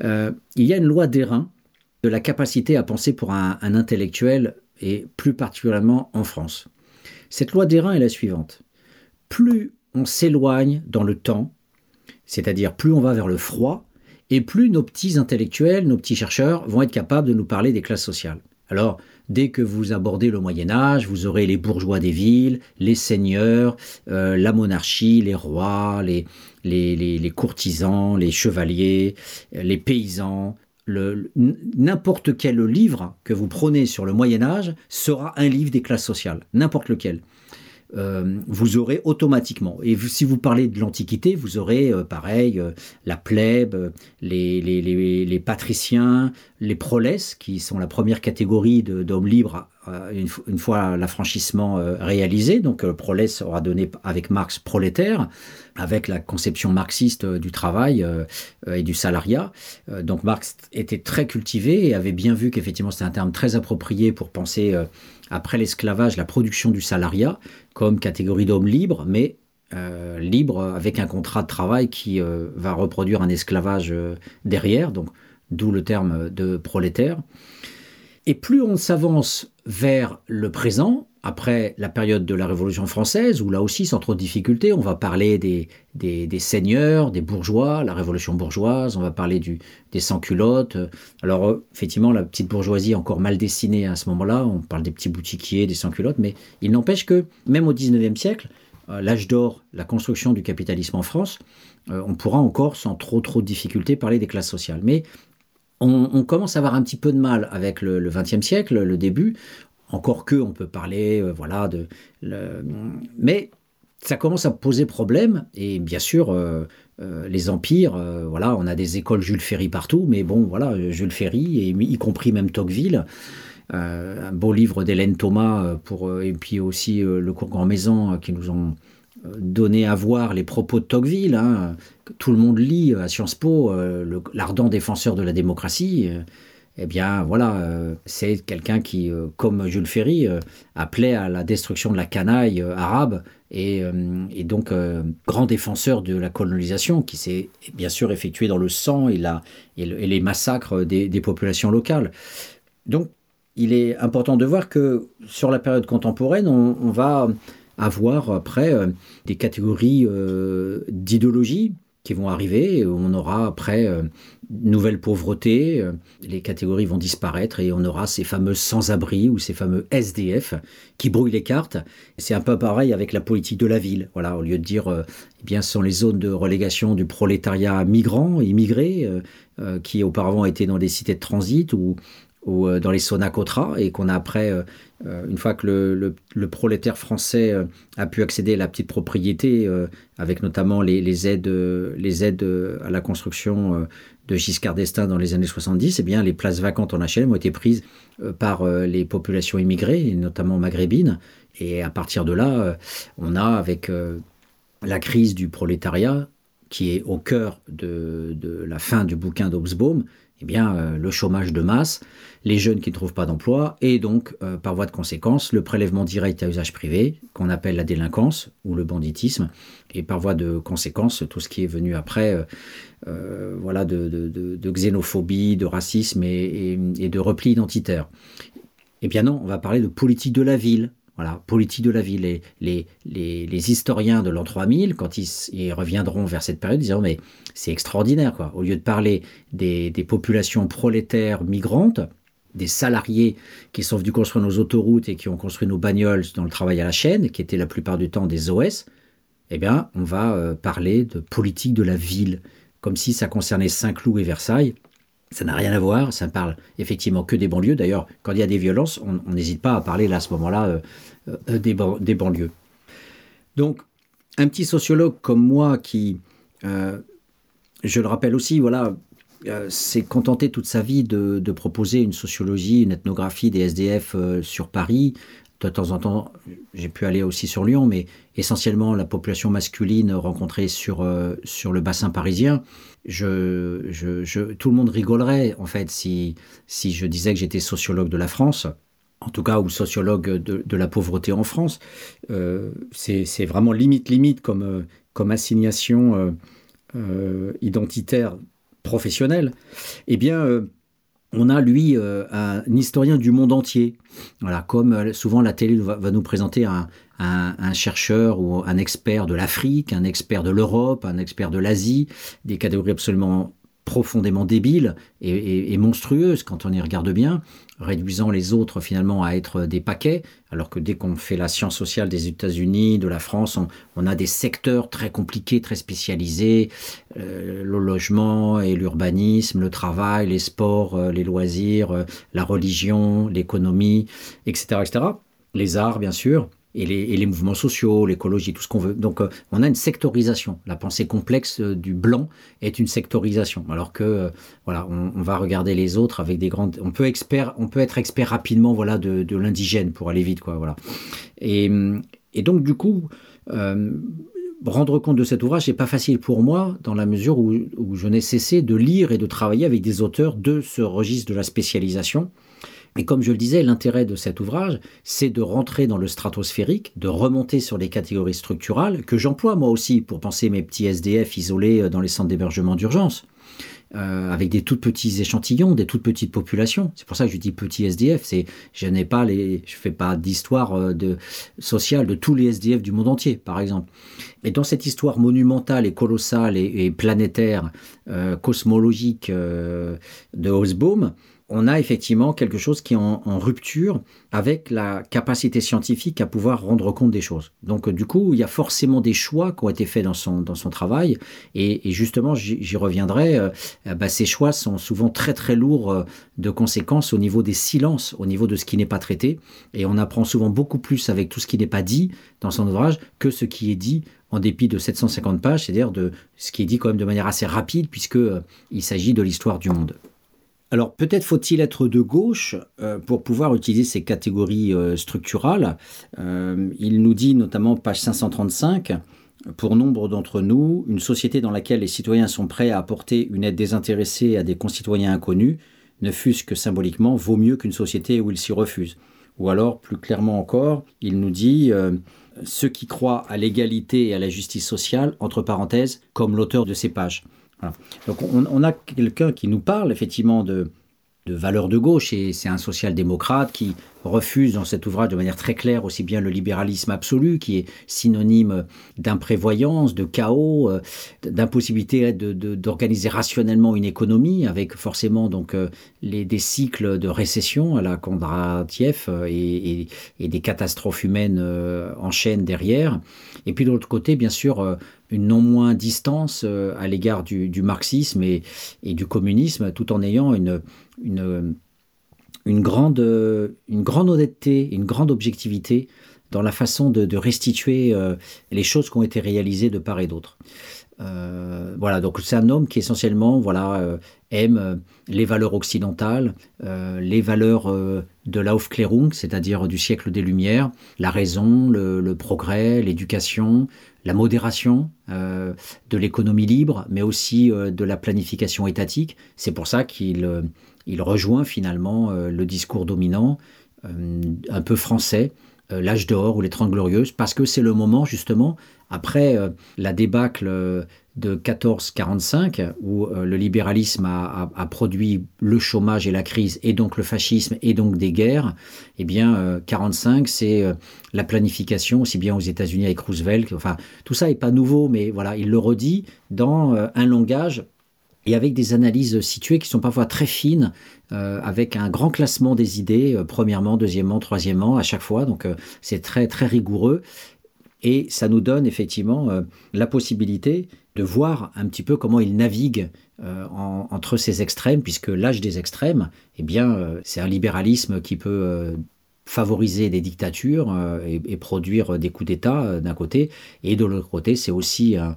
il y a une loi d'airain de la capacité à penser pour un, intellectuel et plus particulièrement en France. Cette loi d'airain est la suivante plus on s'éloigne dans le temps, c'est-à-dire plus on va vers le froid, et plus nos petits intellectuels, nos petits chercheurs vont être capables de nous parler des classes sociales. Alors, dès que vous abordez le Moyen Âge, vous aurez les bourgeois des villes, les seigneurs, euh, la monarchie, les rois, les, courtisans, les chevaliers, les paysans. N'importe quel livre que vous prenez sur le Moyen Âge sera un livre des classes sociales, n'importe lequel. Euh, vous aurez automatiquement. Et si vous parlez de l'Antiquité, vous aurez euh, pareil euh, la plèbe, les, patriciens, les proles, qui sont la première catégorie d'hommes libres une, fois l'affranchissement réalisé. Donc le prolès aura donné avec Marx prolétaire, avec la conception marxiste du travail et du salariat. donc Marx était très cultivé et avait bien vu qu'effectivement c'était un terme très approprié pour penser après l'esclavage la production du salariat catégorie d'hommes libres, mais euh, libre avec un contrat de travail qui euh, va reproduire un esclavage euh, derrière, donc d'où le terme de prolétaire. Et plus on s'avance vers le présent, après la période de la Révolution française, où là aussi, sans trop de difficultés, on va parler des, des, seigneurs, des bourgeois, la Révolution bourgeoise, on va parler du, des sans-culottes. Alors, effectivement, la petite bourgeoisie encore mal dessinée à ce moment-là, on parle des petits boutiquiers, des sans-culottes, mais il n'empêche que, même au XIXe siècle, euh, l'âge d'or, la construction du capitalisme en France, euh, on pourra encore, sans trop trop de difficultés, parler des classes sociales. Mais on, commence à avoir un petit peu de mal avec le XXe siècle, le début. Encore que, on peut parler, euh, voilà, de. Mais ça commence à poser problème. Et bien sûr, les empires, voilà, on a des écoles Jules Ferry partout, mais bon, voilà, Jules Ferry, y compris même Tocqueville. Euh, un beau livre d'Hélène Thomas euh, pour, euh, et puis aussi le cours Grand Maison qui nous ont donné à voir les propos de Tocqueville. Hein, tout le monde lit à Sciences Po, l'ardent défenseur de la démocratie. Eh bien, voilà, c'est quelqu'un qui, comme Jules Ferry, appelait à la destruction de la canaille arabe et, donc grand défenseur de la colonisation qui s'est bien sûr effectué dans le sang et, les massacres des, populations locales. Donc, il est important de voir que sur la période contemporaine, on, va avoir après euh, des catégories euh, d'idéologie qui vont arriver. On aura après euh, nouvelle pauvreté, les catégories vont disparaître et on aura ces fameux sans-abri ou ces fameux SDF qui brouillent les cartes. C'est un peu pareil avec la politique de la ville. Voilà, au lieu de dire, eh bien, ce sont les zones de relégation du prolétariat migrant, immigré, qui auparavant étaient dans des cités de transit ou euh, dans les Sonacotra et qu'on a après, euh, euh, une fois que le, prolétaire français a pu accéder à la petite propriété, avec notamment les, aides, les aides à la construction de Giscard d'Estaing dans les années 70, eh bien, les places vacantes en HLM ont été prises par les populations immigrées, notamment maghrébines. Et à partir de là, on a avec la crise du prolétariat, qui est au cœur de, de la fin du bouquin d'Obsbaum, eh bien, euh, le chômage de masse, les jeunes qui ne trouvent pas d'emploi, et donc, euh, par voie de conséquence, le prélèvement direct à usage privé, qu'on appelle la délinquance ou le banditisme, et par voie de conséquence, tout ce qui est venu après, euh, voilà, de, xénophobie, de racisme et, et de repli identitaire. Eh bien non, on va parler de politique de la ville, voilà, politique de la ville. Les, les, historiens de l'an 3000, quand ils, reviendront vers cette période, diront mais c'est extraordinaire quoi. Au lieu de parler des, populations prolétaires migrantes, des salariés qui sont venus construire nos autoroutes et qui ont construit nos bagnoles dans le travail à la chaîne, qui étaient la plupart du temps des OS, eh bien, on va euh, parler de politique de la ville, comme si ça concernait Saint-Cloud et Versailles. Ça n'a rien à voir, ça ne parle effectivement que des banlieues. D'ailleurs, quand il y a des violences, on n'hésite pas à parler là, à ce moment-là euh, euh, des, des, banlieues. Donc, un petit sociologue comme moi qui, euh, je le rappelle aussi, voilà, s'est contenté toute sa vie de, proposer une sociologie, une ethnographie des SDF sur Paris, de temps en temps, j'ai pu aller aussi sur Lyon, mais essentiellement la population masculine rencontrée sur, euh, sur le bassin parisien. Je, je, tout le monde rigolerait, en fait, si, si je disais que j'étais sociologue de la France, en tout cas, ou sociologue de, de la pauvreté en France. Euh, c'est vraiment limite, limite comme, euh, comme assignation identitaire professionnelle. Eh bien, on a lui euh, un historien du monde entier. Voilà, comme euh, souvent la télé va, nous présenter un, chercheur ou un expert de l'Afrique, un expert de l'Europe, un expert de l'Asie, des catégories absolument profondément débiles et, monstrueuses quand on y regarde bien, réduisant les autres finalement à être des paquets, alors que dès qu'on fait la science sociale des États-Unis, de la France, on, a des secteurs très compliqués, très spécialisés, euh, le logement et l'urbanisme, le travail, les sports, euh, les loisirs, euh, la religion, l'économie, etc., etc. Les arts, bien sûr. Et les, mouvements sociaux, l'écologie, tout ce qu'on veut. Donc on a une sectorisation. La pensée complexe du blanc est une sectorisation, alors que voilà, on, va regarder les autres avec des grandes. On peut expert, on peut être expert rapidement, voilà, de, l'indigène pour aller vite, quoi, voilà. Et donc du coup, rendre compte de cet ouvrage n'est pas facile pour moi, dans la mesure où, je n'ai cessé de lire et de travailler avec des auteurs de ce registre de la spécialisation. Et comme je le disais, l'intérêt de cet ouvrage, c'est de rentrer dans le stratosphérique, de remonter sur les catégories structurales que j'emploie moi aussi pour penser mes petits SDF isolés dans les centres d'hébergement d'urgence. Euh, avec des tout petits échantillons, des toutes petites populations. C'est pour ça que je dis petit SDF. C'est, je n'ai pas je fais pas d'histoire euh, de sociale de tous les SDF du monde entier, par exemple. Mais dans cette histoire monumentale et colossale et, planétaire, euh, cosmologique de Hobsbawm, on a effectivement quelque chose qui est en, rupture avec la capacité scientifique à pouvoir rendre compte des choses. Donc du coup, il y a forcément des choix qui ont été faits dans son, dans son travail, et, justement, j'y reviendrai, euh, bah, ces choix sont souvent très très lourds euh, de conséquences au niveau des silences, au niveau de ce qui n'est pas traité, et on apprend souvent beaucoup plus avec tout ce qui n'est pas dit dans son ouvrage que ce qui est dit en dépit de 750 pages, c'est-à-dire de ce qui est dit quand même de manière assez rapide, puisqu'il euh, s'agit de l'histoire du monde. Alors peut-être faut-il être de gauche euh, pour pouvoir utiliser ces catégories euh, structurales. Euh, il nous dit notamment page 535, pour nombre d'entre nous, une société dans laquelle les citoyens sont prêts à apporter une aide désintéressée à des concitoyens inconnus, ne fût-ce que symboliquement, vaut mieux qu'une société où ils s'y refusent. Ou alors, plus clairement encore, il nous dit ceux qui croient à l'égalité et à la justice sociale, entre parenthèses, comme l'auteur de ces pages. Donc on, a quelqu'un qui nous parle effectivement de, valeurs de gauche, et c'est un social-démocrate qui refuse dans cet ouvrage de manière très claire aussi bien le libéralisme absolu, qui est synonyme d'imprévoyance, de chaos, euh, d'impossibilité d'organiser rationnellement une économie, avec forcément donc euh, les, des cycles de récession à la Kondratiev euh, et, des catastrophes humaines en chaîne derrière. Et puis de l'autre côté, bien sûr, une non moins distance à l'égard du, marxisme et, du communisme, tout en ayant une grande, une grande honnêteté, une grande objectivité dans la façon de, restituer euh, les choses qui ont été réalisées de part et d'autre. Euh, voilà, donc c'est un homme qui essentiellement voilà, euh, aime les valeurs occidentales, les valeurs de l'Aufklärung, c'est-à-dire du siècle des Lumières, la raison, le progrès, l'éducation, la modération, de l'économie libre, mais aussi de la planification étatique. C'est pour ça qu'il il rejoint finalement euh, le discours dominant, euh, un peu français, euh, l'âge d'or ou les Trente Glorieuses, parce que c'est le moment justement, après la débâcle de 1445, où le libéralisme a, produit le chômage et la crise, et donc le fascisme, et donc des guerres, eh bien, 45, c'est la planification, aussi bien aux États-Unis avec Roosevelt. Enfin, tout ça n'est pas nouveau, mais voilà, il le redit dans un langage et avec des analyses situées qui sont parfois très fines, euh, avec un grand classement des idées, euh, premièrement, deuxièmement, troisièmement, à chaque fois. Donc euh, c'est très très rigoureux. Et ça nous donne effectivement la possibilité voir un petit peu comment il navigue entre ces extrêmes, puisque l'âge des extrêmes, eh bien, c'est un libéralisme qui peut favoriser des dictatures euh, et, produire des coups d'État euh, d'un côté, et de l'autre côté, c'est aussi un,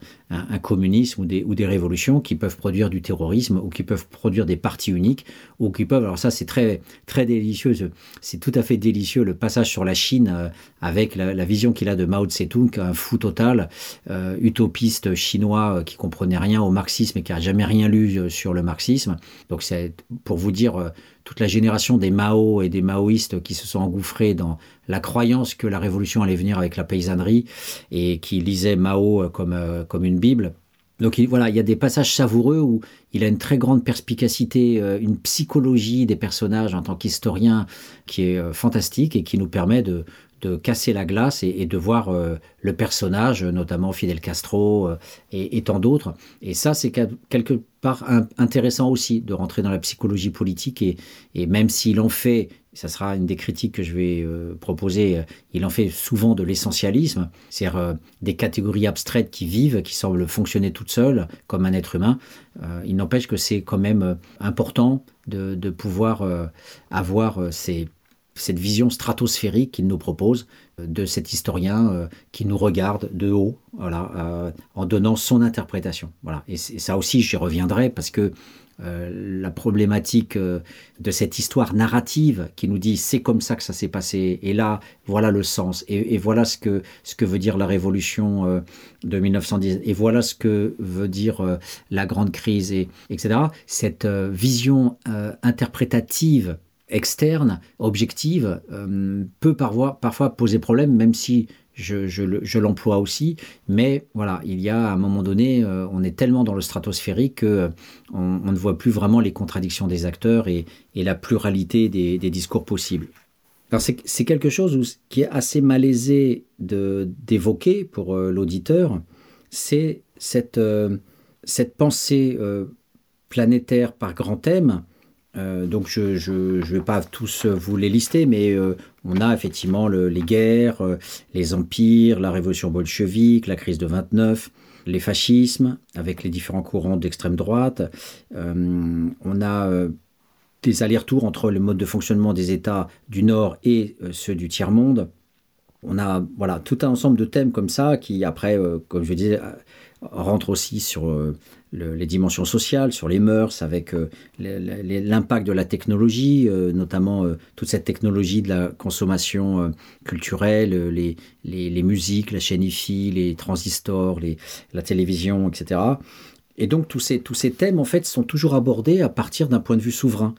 communisme ou des, révolutions qui peuvent produire du terrorisme ou qui peuvent produire des partis uniques ou qui peuvent. Alors ça, c'est très très délicieux. C'est tout à fait délicieux le passage sur la Chine euh, avec la, vision qu'il a de Mao Tse-tung, un fou total, utopiste chinois qui comprenait rien au marxisme et qui a jamais rien lu sur le marxisme. Donc c'est pour vous dire toute la génération des Mao et des maoïstes qui se sont engouffrés dans la croyance que la révolution allait venir avec la paysannerie et qui lisaient Mao comme, euh, comme une Bible. Donc voilà, il y a des passages savoureux où il a une très grande perspicacité, euh, une psychologie des personnages en tant qu'historien qui est euh, fantastique et qui nous permet de, de casser la glace et, de voir euh, le personnage, notamment Fidel Castro euh, et, tant d'autres. Et ça, c'est quelque part intéressant aussi de rentrer dans la psychologie politique et, même s'il en fait, ça sera une des critiques que je vais euh, proposer, il en fait souvent de l'essentialisme, c'est-à-dire des catégories abstraites qui vivent, qui semblent fonctionner toutes seules comme un être humain. il n'empêche que c'est quand même important de pouvoir avoir ces cette vision stratosphérique qu'il nous propose euh, de cet historien euh, qui nous regarde de haut, voilà, euh, en donnant son interprétation. Voilà. Et, ça aussi, j'y reviendrai parce que la problématique de cette histoire narrative qui nous dit c'est comme ça que ça s'est passé, et là, voilà le sens, et, voilà ce que, ce que veut dire la révolution de 1910, et voilà ce que veut dire la grande crise, et, etc. Cette vision interprétative externe, objective, euh, peut parfois, poser problème, même si je, l'emploie aussi. Mais voilà, il y a à un moment donné, euh, on est tellement dans le stratosphérique qu'on euh, ne voit plus vraiment les contradictions des acteurs et, la pluralité des, discours possibles. C'est quelque chose qui est assez malaisé d'évoquer pour l'auditeur, c'est cette, cette pensée planétaire par grand thème euh, donc je ne vais pas tous vous les lister, mais euh, on a effectivement les guerres, euh, les empires, la révolution bolchevique, la crise de 29, les fascismes, avec les différents courants d'extrême droite. on a des allers-retours entre le mode de fonctionnement des États du Nord et ceux du tiers-monde. On a voilà, tout un ensemble de thèmes comme ça qui, après, comme je disais, rentrent aussi sur les dimensions sociales, sur les mœurs, avec euh, l'impact de la technologie, euh, notamment euh, toute cette technologie de la consommation culturelle, les, les, musiques, la chaîne IFI, les transistors, les, la télévision, etc. Et donc tous ces, tous ces thèmes, en fait, sont toujours abordés à partir d'un point de vue souverain.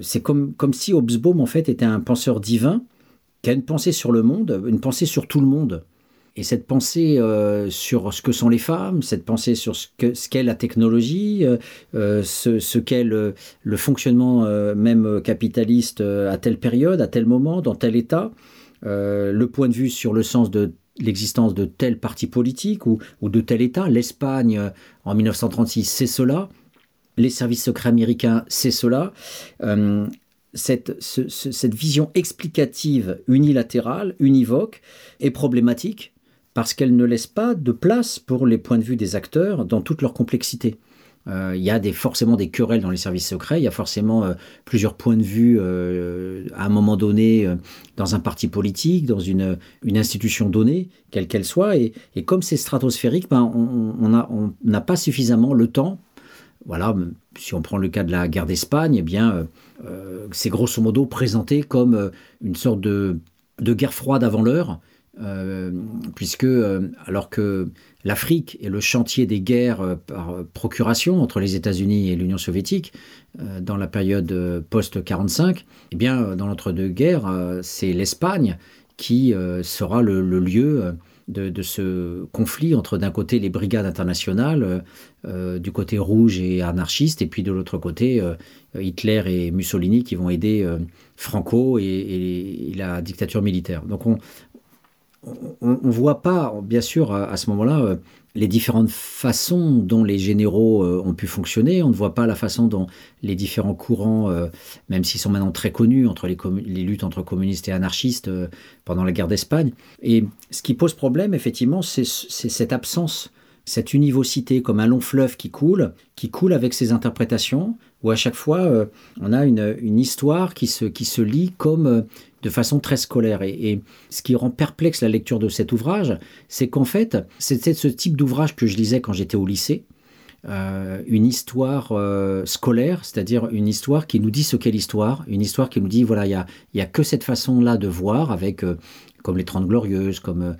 C'est comme, comme si Hobsbawm, en fait, était un penseur divin qui a une pensée sur le monde, une pensée sur tout le monde. Et cette pensée euh, sur ce que sont les femmes, cette pensée sur ce qu'est la technologie, euh, euh, ce, qu'est le, fonctionnement même capitaliste à telle période, à tel moment, dans tel état, le point de vue sur le sens de l'existence de tel parti politique ou, de tel État. L'Espagne, en 1936, c'est cela. Les services secrets américains, c'est cela. Cette, vision explicative unilatérale, univoque, est problématique parce qu'elle ne laisse pas de place pour les points de vue des acteurs dans toute leur complexité. Euh, il y a des, forcément des querelles dans les services secrets, il y a forcément euh, plusieurs points de vue euh, à un moment donné dans un parti politique, dans une, institution donnée, quelle qu'elle soit. Et, comme c'est stratosphérique, ben, on n'a pas suffisamment le temps. Voilà, si on prend le cas de la guerre d'Espagne, eh bien, c'est grosso modo présenté comme une sorte de guerre froide avant l'heure, euh, puisque euh, alors que l'Afrique est le chantier des guerres euh, par procuration entre les États-Unis et l'Union soviétique dans la période post-45, eh bien dans l'entre-deux-guerres, c'est l'Espagne qui sera le, lieu de, ce conflit entre d'un côté les brigades internationales, du côté rouge et anarchiste, et puis de l'autre côté Hitler et Mussolini qui vont aider Franco et, et, la dictature militaire. Donc on, on ne voit pas, bien sûr, à, ce moment-là, euh, les différentes façons dont les généraux euh, ont pu fonctionner. On ne voit pas la façon dont les différents courants, euh, même s'ils sont maintenant très connus, entre les, luttes entre communistes et anarchistes pendant la guerre d'Espagne. Et ce qui pose problème, effectivement, c'est cette absence, cette univocité, comme un long fleuve qui coule, qui coule avec ses interprétations, où à chaque fois, on a une, histoire qui se, qui se lit comme de façon très scolaire. Et, ce qui rend perplexe la lecture de cet ouvrage, c'est qu'en fait, c'était ce type d'ouvrage que je lisais quand j'étais au lycée. Euh, une histoire euh, scolaire, c'est-à-dire une histoire qui nous dit ce qu'est l'histoire, une histoire qui nous dit, voilà, il n'y a, y a que cette façon-là de voir, avec, euh, comme les Trente Glorieuses, comme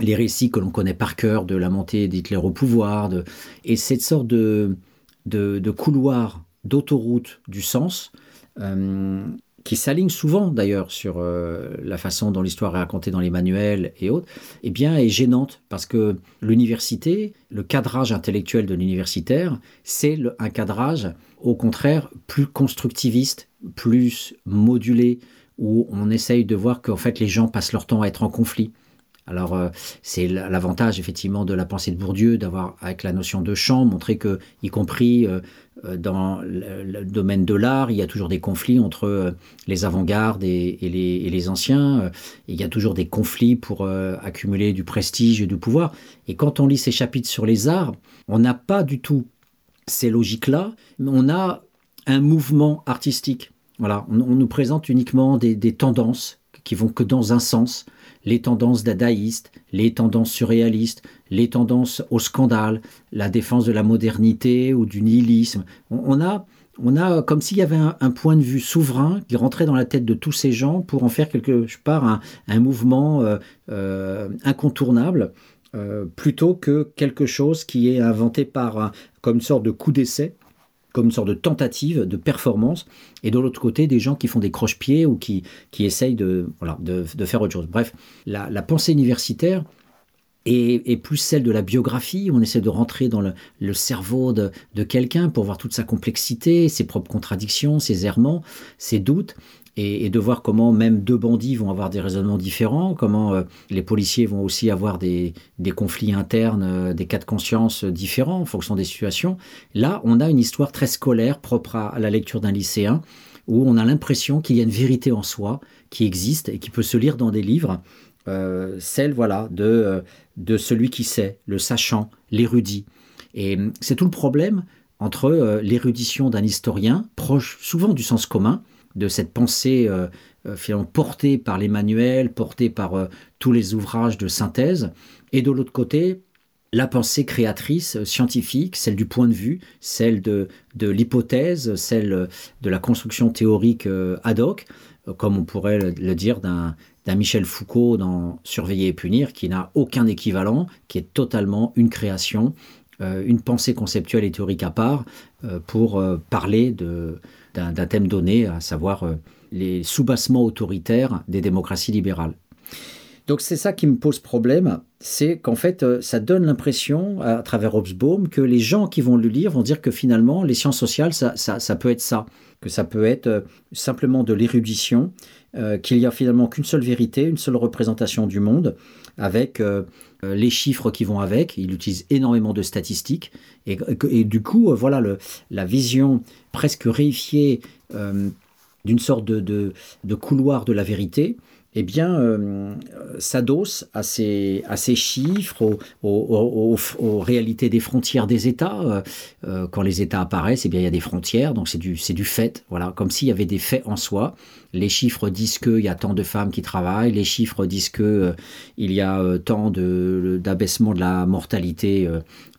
les récits que l'on connaît par cœur de la montée d'Hitler au pouvoir, et cette sorte de, de couloir, d'autoroute du sens, qui s'aligne souvent d'ailleurs sur euh, la façon dont l'histoire est racontée dans les manuels et autres, eh bien est gênante parce que l'université, le cadrage intellectuel de l'universitaire, c'est un cadrage au contraire plus constructiviste, plus modulé, où on essaye de voir qu'en fait les gens passent leur temps à être en conflit. Alors euh, c'est l'avantage effectivement de la pensée de Bourdieu d'avoir avec la notion de champ montré que y compris euh, euh, dans le, domaine de l'art, il y a toujours des conflits entre les avant-gardes et, les, anciens. Il y a toujours des conflits pour accumuler du prestige et du pouvoir. Et quand on lit ces chapitres sur les arts, on n'a pas du tout ces logiques-là, mais on a un mouvement artistique. Voilà, on, nous présente uniquement des, tendances qui vont que dans un sens, les tendances dadaïstes, les tendances surréalistes, les tendances au scandale, la défense de la modernité ou du nihilisme. On, a, on a comme s'il y avait un, point de vue souverain qui rentrait dans la tête de tous ces gens pour en faire quelque part un, mouvement euh, euh, incontournable. Euh, plutôt que quelque chose qui est inventé par comme une sorte de coup d'essai comme une sorte de tentative de performance, et de l'autre côté, des gens qui font des croche-pieds ou qui, qui essayent de, voilà, de, de, faire autre chose. Bref, la, pensée universitaire est, plus celle de la biographie. On essaie de rentrer dans le, le cerveau de, de quelqu'un pour voir toute sa complexité, ses propres contradictions, ses errements, ses doutes et, de voir comment même deux bandits vont avoir des raisonnements différents, comment euh, les policiers vont aussi avoir des, conflits internes, euh, des cas de conscience différents en fonction des situations. Là, on a une histoire très scolaire propre à, la lecture d'un lycéen, où on a l'impression qu'il y a une vérité en soi qui existe et qui peut se lire dans des livres, euh, celle voilà de, de celui qui sait, le sachant, l'érudit. Et c'est tout le problème entre l'érudition d'un historien, proche souvent du sens commun, de cette pensée euh, euh, finalement portée par les manuels, portée par euh, tous les ouvrages de synthèse, et de l'autre côté, la pensée créatrice scientifique, celle du point de vue, celle de, de l'hypothèse, celle de la construction théorique ad hoc, comme on pourrait le dire d'un Michel Foucault dans Surveiller et punir, qui n'a aucun équivalent, qui est totalement une création, une pensée conceptuelle et théorique à part, pour parler de, d'un thème donné, à savoir euh, les soubassements autoritaires des démocraties libérales. Donc c'est ça qui me pose problème, c'est qu'en fait euh, ça donne l'impression à travers Hobsbawm que les gens qui vont le lire vont dire que finalement les sciences sociales ça, ça, peut être ça, que ça peut être euh, simplement de l'érudition, qu'il n'y a finalement qu'une seule vérité, une seule représentation du monde, avec les chiffres qui vont avec. Il utilise énormément de statistiques et, du coup voilà le, la vision presque réifié euh, d'une sorte de, couloir de la vérité, eh bien, euh, s'adosse à ces, à ces chiffres, aux, réalités des frontières des États. Euh, quand les États apparaissent, eh bien, il y a des frontières, donc c'est du, du fait, voilà, comme s'il y avait des faits en soi. Les chiffres disent qu'il y a tant de femmes qui travaillent, les chiffres disent qu'il il y a tant d'abaissement de, la mortalité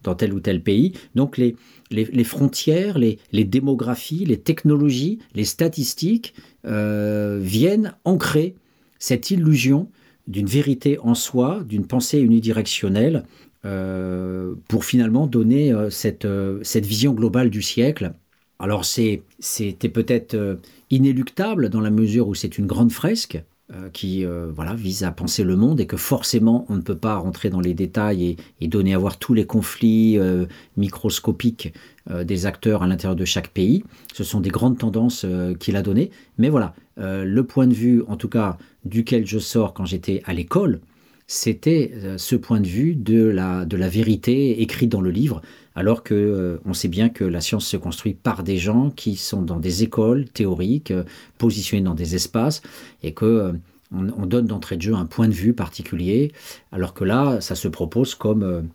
dans tel ou tel pays. Donc les, les, frontières, les, démographies, les technologies, les statistiques euh, viennent ancrer cette illusion d'une vérité en soi, d'une pensée unidirectionnelle, euh, pour finalement donner euh, cette, cette vision globale du siècle. Alors c'était peut-être inéluctable dans la mesure où c'est une grande fresque, euh, qui euh, voilà, vise à penser le monde et que forcément on ne peut pas rentrer dans les détails et, donner à voir tous les conflits euh, microscopiques des acteurs à l'intérieur de chaque pays. Ce sont des grandes tendances qu'il a données. Mais voilà, le point de vue, en tout cas, duquel je sors quand j'étais à l'école, c'était ce point de vue de la, de la vérité écrite dans le livre, alors que euh, on sait bien que la science se construit par des gens qui sont dans des écoles théoriques, euh, positionnés dans des espaces, et que euh, on, donne d'entrée de jeu un point de vue particulier, alors que là, ça se propose comme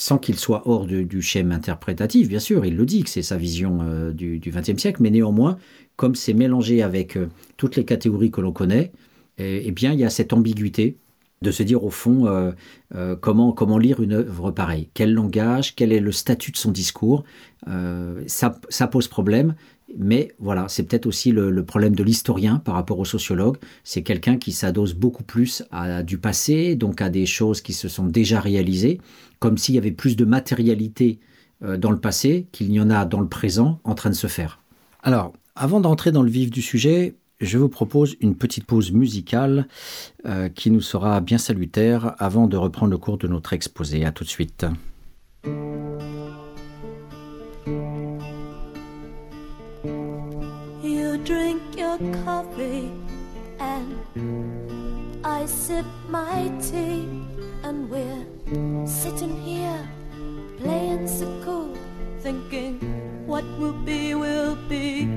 sans qu'il soit hors du schéma interprétatif, bien sûr, il le dit que c'est sa vision du XXe siècle, mais néanmoins, comme c'est mélangé avec toutes les catégories que l'on connaît, eh, eh bien, il y a cette ambiguïté de se dire au fond euh, euh, comment, comment lire une œuvre pareille. Quel langage, quel est le statut de son discours. Euh, ça, ça, pose problème, mais voilà, c'est peut-être aussi le, problème de l'historien par rapport au sociologue. C'est quelqu'un qui s'adosse beaucoup plus à du passé, donc à des choses qui se sont déjà réalisées, comme s'il y avait plus de matérialité dans le passé qu'il n'y en a dans le présent en train de se faire. Alors, avant d'entrer dans le vif du sujet, je vous propose une petite pause musicale euh, qui nous sera bien salutaire avant de reprendre le cours de notre exposé. À tout de suite. You drink your coffee and I sip my tea and we're sitting here playing so cool thinking what will be will be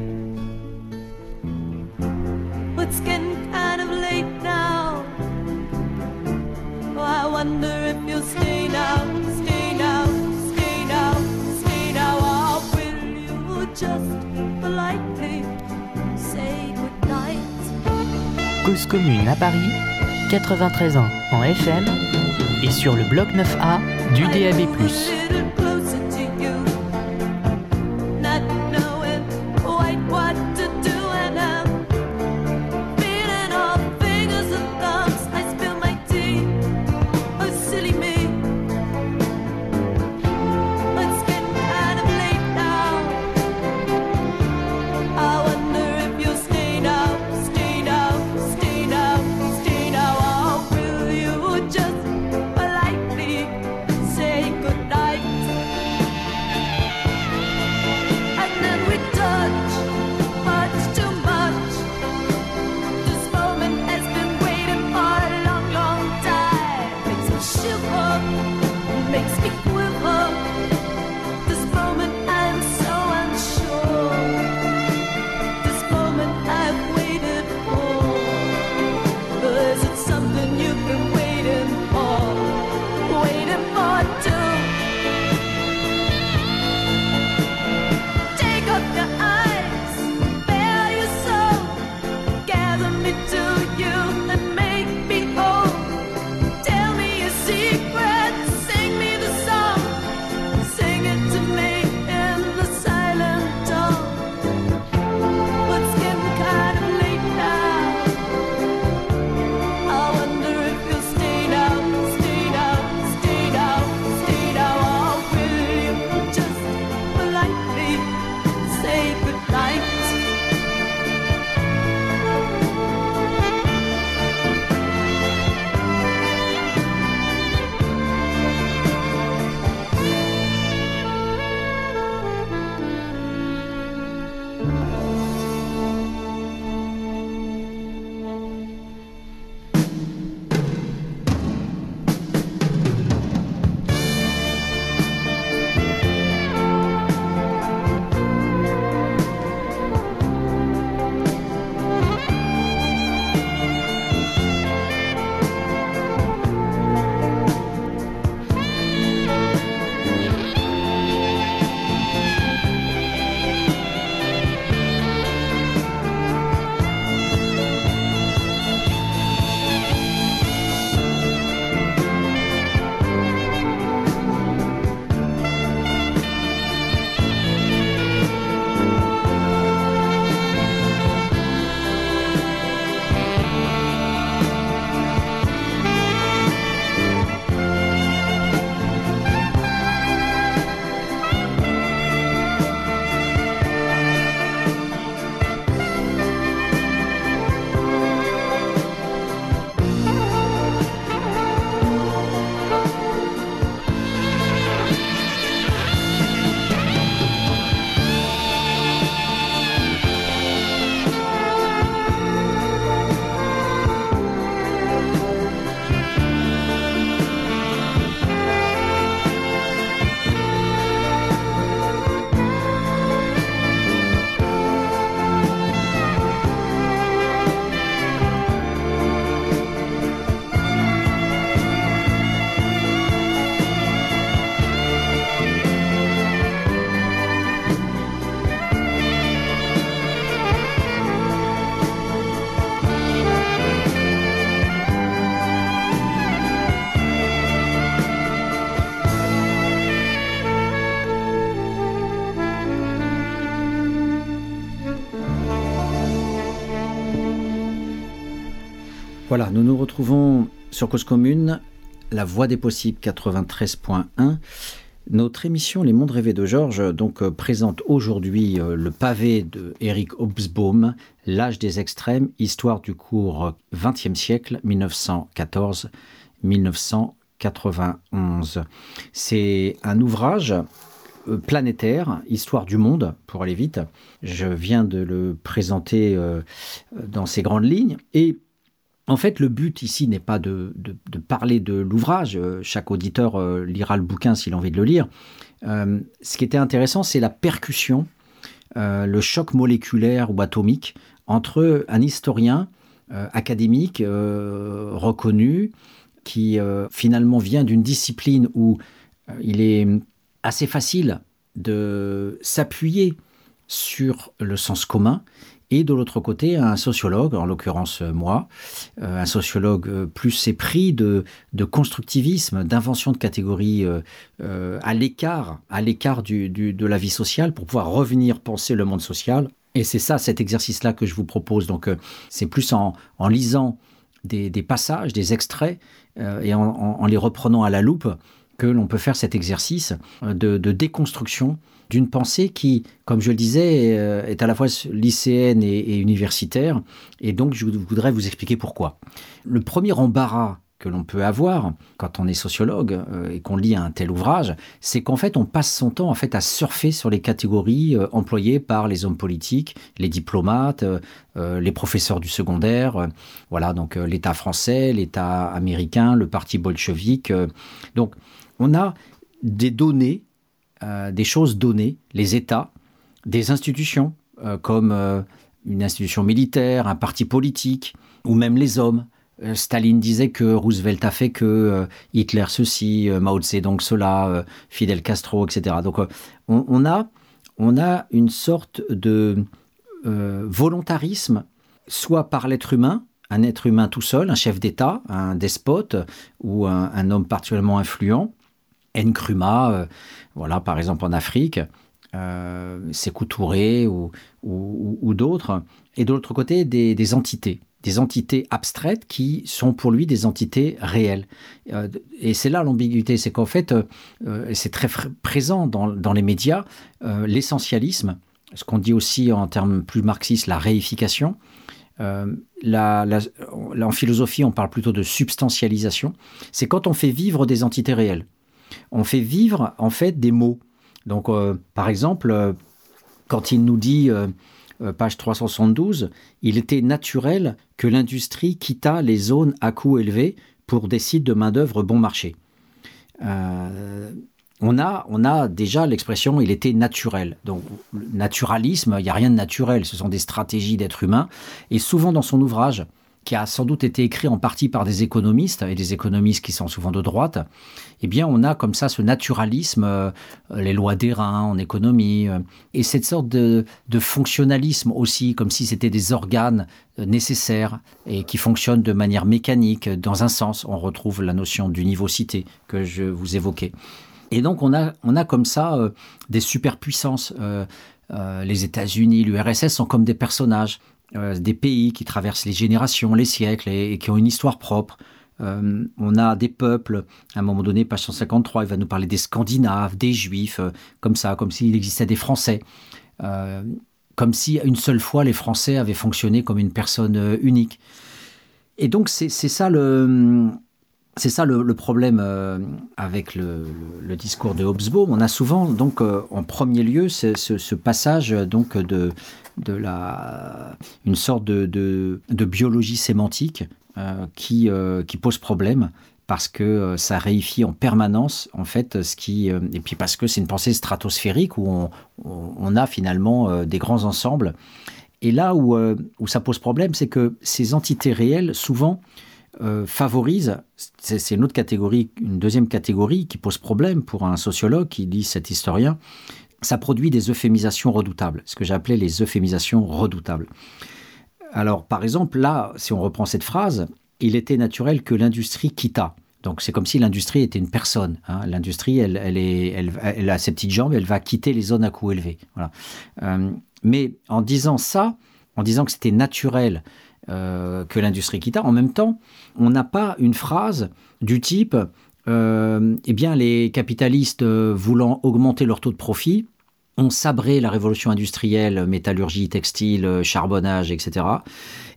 it's getting kind of late now. Oh, I wonder if you'll stay now, stay now, stay now, stay now. Or will you just politely say? Cause Commune à Paris, 93 ans en FM et sur le bloc 9A du DAB+. Voilà, nous nous retrouvons sur Cause Commune, la voix des possibles 93.1. Notre émission Les Mondes rêvés de Georges donc euh, présente aujourd'hui euh, le pavé de Eric Hobsbawm, L'âge des extrêmes, histoire du cours XXe siècle 1914-1991. C'est un ouvrage euh, planétaire, Histoire du monde, pour aller vite. Je viens de le présenter dans ses grandes lignes. Et en fait, le but ici n'est pas de, parler de l'ouvrage. Euh, chaque auditeur euh, lira le bouquin s'il a envie de le lire. Euh, ce qui était intéressant, c'est la percussion, le choc moléculaire ou atomique entre un historien académique reconnu qui finalement vient d'une discipline où il est assez facile de s'appuyer sur le sens commun et de l'autre côté un sociologue, en l'occurrence moi, un sociologue plus épris de, constructivisme, d'invention de catégories à l'écart, à l'écart de la vie sociale pour pouvoir revenir penser le monde social. Et c'est ça, cet exercice-là que je vous propose. Donc c'est plus en lisant des, passages, des extraits, et en, les reprenant à la loupe, que l'on peut faire cet exercice de, déconstruction d'une pensée qui, comme je le disais, euh, est à la fois lycéenne et, universitaire. Et donc, je voudrais vous expliquer pourquoi. Le premier embarras que l'on peut avoir quand on est sociologue euh, et qu'on lit un tel ouvrage, c'est qu'en fait on passe son temps en fait à surfer sur les catégories euh, employées par les hommes politiques, les diplomates, les professeurs du secondaire, voilà donc l'État français, l'État américain, le parti bolchevique. donc on a des données, euh, des choses données, les États, des institutions euh, comme euh, une institution militaire, un parti politique, ou même les hommes. Staline disait que Roosevelt a fait que Hitler ceci, Mao Zedong cela, Fidel Castro, etc. Donc on, a, on a une sorte de volontarisme, soit par l'être humain, un être humain tout seul, un chef d'État, un despote ou un homme particulièrement influent, Nkrumah, euh, voilà, par exemple en Afrique, euh, Sékou Touré ou, d'autres, et de l'autre côté des, entités, des entités abstraites qui sont pour lui des entités réelles. Euh, et c'est là l'ambiguïté, c'est qu'en fait, c'est très présent dans, les médias, l'essentialisme, ce qu'on dit aussi en termes plus marxistes, la réification. en philosophie, on parle plutôt de substantialisation. C'est quand on fait vivre des entités réelles on fait vivre en fait des mots. Euh, par exemple, euh, quand il nous dit, euh, page 372, il était naturel que l'industrie quittât les zones à coût élevé pour des sites de main-d'œuvre bon marché. on, a, on a déjà l'expression il était naturel. Donc, naturalisme, il n'y a rien de naturel, ce sont des stratégies d'être humain. Et souvent dans son ouvrage, qui a sans doute été écrit en partie par des économistes, et des économistes qui sont souvent de droite, eh bien, on a comme ça ce naturalisme, euh, les lois des reins en économie, euh, et cette sorte de, fonctionnalisme aussi, comme si c'était des organes euh, nécessaires et qui fonctionnent de manière mécanique. Dans un sens, on retrouve la notion d'univocité que je vous évoquais. Et donc, on a, on a comme ça des superpuissances. les États-Unis, l'URSS sont comme des personnages. Euh, des pays qui traversent les générations, les siècles et, qui ont une histoire propre. Euh, on a des peuples, à un moment donné, page 153, il va nous parler des Scandinaves, des Juifs, euh, comme ça, comme s'il existait des Français. comme si une seule fois les Français avaient fonctionné comme une personne unique. Et donc c'est ça le, c'est ça le, problème avec le, discours de Hobsbawm. On a souvent donc en premier lieu ce, passage donc de de la, une sorte de, biologie sémantique euh, qui, euh, pose problème parce que euh, ça réifie en permanence en fait ce qui et puis parce que c'est une pensée stratosphérique où on, a finalement des grands ensembles et là où ça pose problème c'est que ces entités réelles souvent favorisent c'est une autre catégorie une deuxième catégorie qui pose problème pour un sociologue qui lit cet historien ça produit des euphémisations redoutables, ce que j'appelais les euphémisations redoutables. Alors, par exemple, là, si on reprend cette phrase, il était naturel que l'industrie quittât. Donc, c'est comme si l'industrie était une personne. Hein. L'industrie, elle, elle, est, elle, a ses petites jambes, elle va quitter les zones à coût élevé. Voilà. Euh, mais en disant ça, en disant que c'était naturel euh, que l'industrie quittât, en même temps, on n'a pas une phrase du type euh, eh bien, les capitalistes voulant augmenter leur taux de profit ont sabré la révolution industrielle, métallurgie, textile, charbonnage, etc.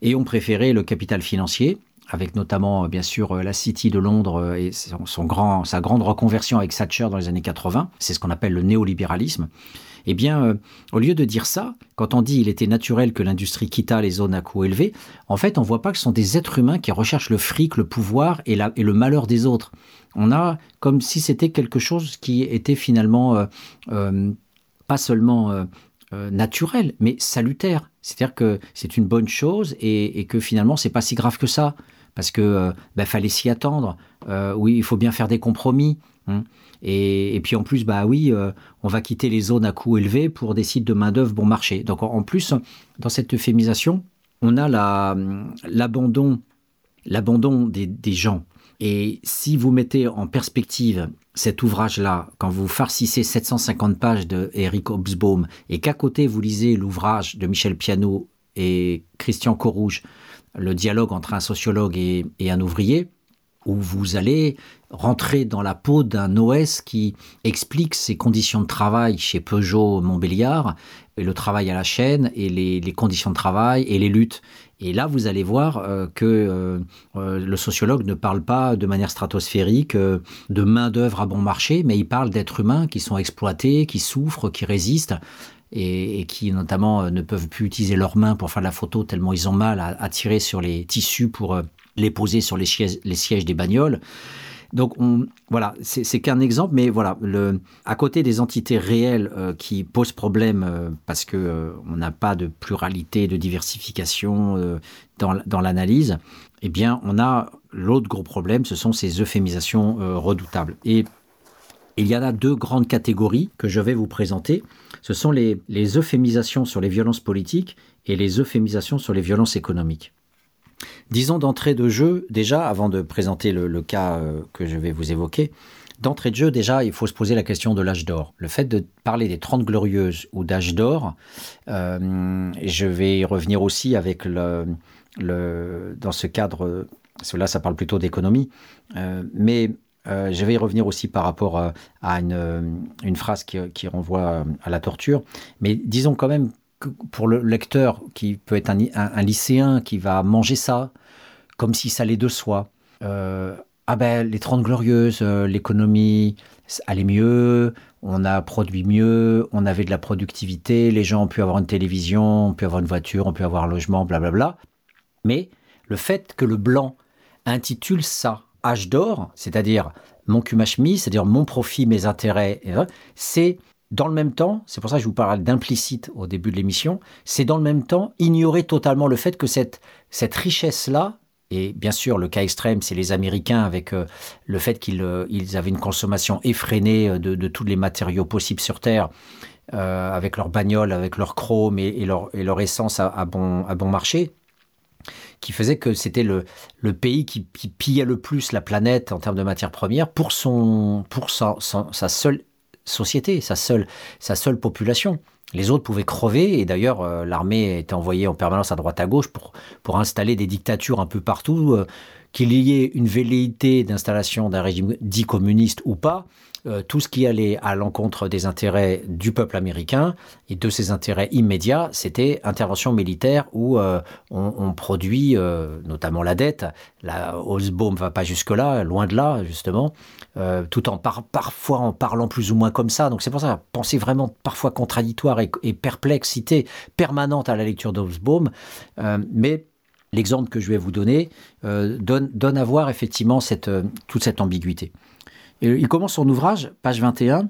et ont préféré le capital financier, avec notamment bien sûr la City de Londres et son, grand, sa grande reconversion avec Thatcher dans les années 80. C'est ce qu'on appelle le néolibéralisme. Eh bien, euh, au lieu de dire ça, quand on dit il était naturel que l'industrie quittât les zones à coût élevé, en fait, on voit pas que ce sont des êtres humains qui recherchent le fric, le pouvoir et, le malheur des autres. On a comme si c'était quelque chose qui était finalement euh, euh, pas seulement naturel, mais salutaire. C'est-à-dire que c'est une bonne chose et, que finalement, c'est pas si grave que ça. Parce que bah, fallait s'y attendre. oui, il faut bien faire des compromis. Hein. Et, puis en plus, bah oui, euh, on va quitter les zones à coût élevé pour des sites de main-d'œuvre bon marché. Donc en, plus, dans cette euphémisation, on a l'abandon l'abandon des, des, gens. Et si vous mettez en perspective cet ouvrage-là, quand vous farcissez 750 pages de Eric Hobsbawm et qu'à côté vous lisez l'ouvrage de Michel Piano et Christian Corouge, le dialogue entre un sociologue et un ouvrier, où vous allez rentrer dans la peau d'un OS qui explique ses conditions de travail chez Peugeot Montbéliard, et le travail à la chaîne, et les, conditions de travail, et les luttes. Et là, vous allez voir euh, que euh, euh, le sociologue ne parle pas de manière stratosphérique de main-d'œuvre à bon marché, mais il parle d'êtres humains qui sont exploités, qui souffrent, qui résistent. Et, qui notamment ne peuvent plus utiliser leurs mains pour faire de la photo tellement ils ont mal à, tirer sur les tissus pour les poser sur les sièges, des bagnoles. Donc on, voilà, c'est qu'un exemple, mais voilà, le, à côté des entités réelles euh, qui posent problème euh, parce que euh, on n'a pas de pluralité, de diversification dans, l'analyse, eh bien on a l'autre gros problème, ce sont ces euphémisations redoutables. Et il y en a deux grandes catégories que je vais vous présenter. Ce sont les euphémisations sur les violences politiques et les euphémisations sur les violences économiques. Disons d'entrée de jeu, déjà, avant de présenter le, cas euh, que je vais vous évoquer, d'entrée de jeu, déjà, il faut se poser la question de l'âge d'or. Le fait de parler des 30 glorieuses ou d'âge d'or, euh, je vais y revenir aussi avec le, dans ce cadre, cela ça parle plutôt d'économie, euh, mais je vais y revenir aussi par rapport à, une, phrase qui, renvoie à la torture. Mais disons quand même pour le lecteur qui peut être un, lycéen qui va manger ça comme si ça allait de soi. Euh, ah ben les 30 glorieuses, euh, l'économie allait mieux, on a produit mieux, on avait de la productivité, les gens ont pu avoir une télévision, ont pu avoir une voiture, ont pu avoir un logement, blablabla. Mais le fait que le blanc intitule ça âge d'or, c'est-à-dire mon cul c'est-à-dire mon profit, mes intérêts, c'est dans le même temps, c'est pour ça que je vous parle d'implicite au début de l'émission, c'est dans le même temps ignorer totalement le fait que cette, cette richesse-là, et bien sûr le cas extrême, c'est les Américains avec euh, le fait qu'ils euh, ils avaient une consommation effrénée euh, de, tous les matériaux possibles sur Terre, avec leurs bagnoles, avec leur chrome et, leur, et leur, essence à, bon, à bon marché, qui faisait que c'était le, le, pays qui, pillait le plus la planète en termes de matières premières pour, son, pour sa, sa seule société, sa seule, sa seule population. Les autres pouvaient crever et d'ailleurs euh, l'armée était envoyée en permanence à droite à gauche pour, pour installer des dictatures un peu partout, euh, qu'il y ait une velléité d'installation d'un régime dit communiste ou pas, euh, tout ce qui allait à l'encontre des intérêts du peuple américain et de ses intérêts immédiats, c'était intervention militaire où euh, on, produit euh, notamment la dette. La Osbaum va pas jusque-là, loin de là, justement, tout en parfois en parlant plus ou moins comme ça. Donc c'est pour ça, pensée vraiment parfois contradictoire et, perplexité permanente à la lecture d'Osbaum. mais l'exemple que je vais vous donner donne, donne à voir effectivement cette, toute cette ambiguïté il commence son ouvrage, page 21,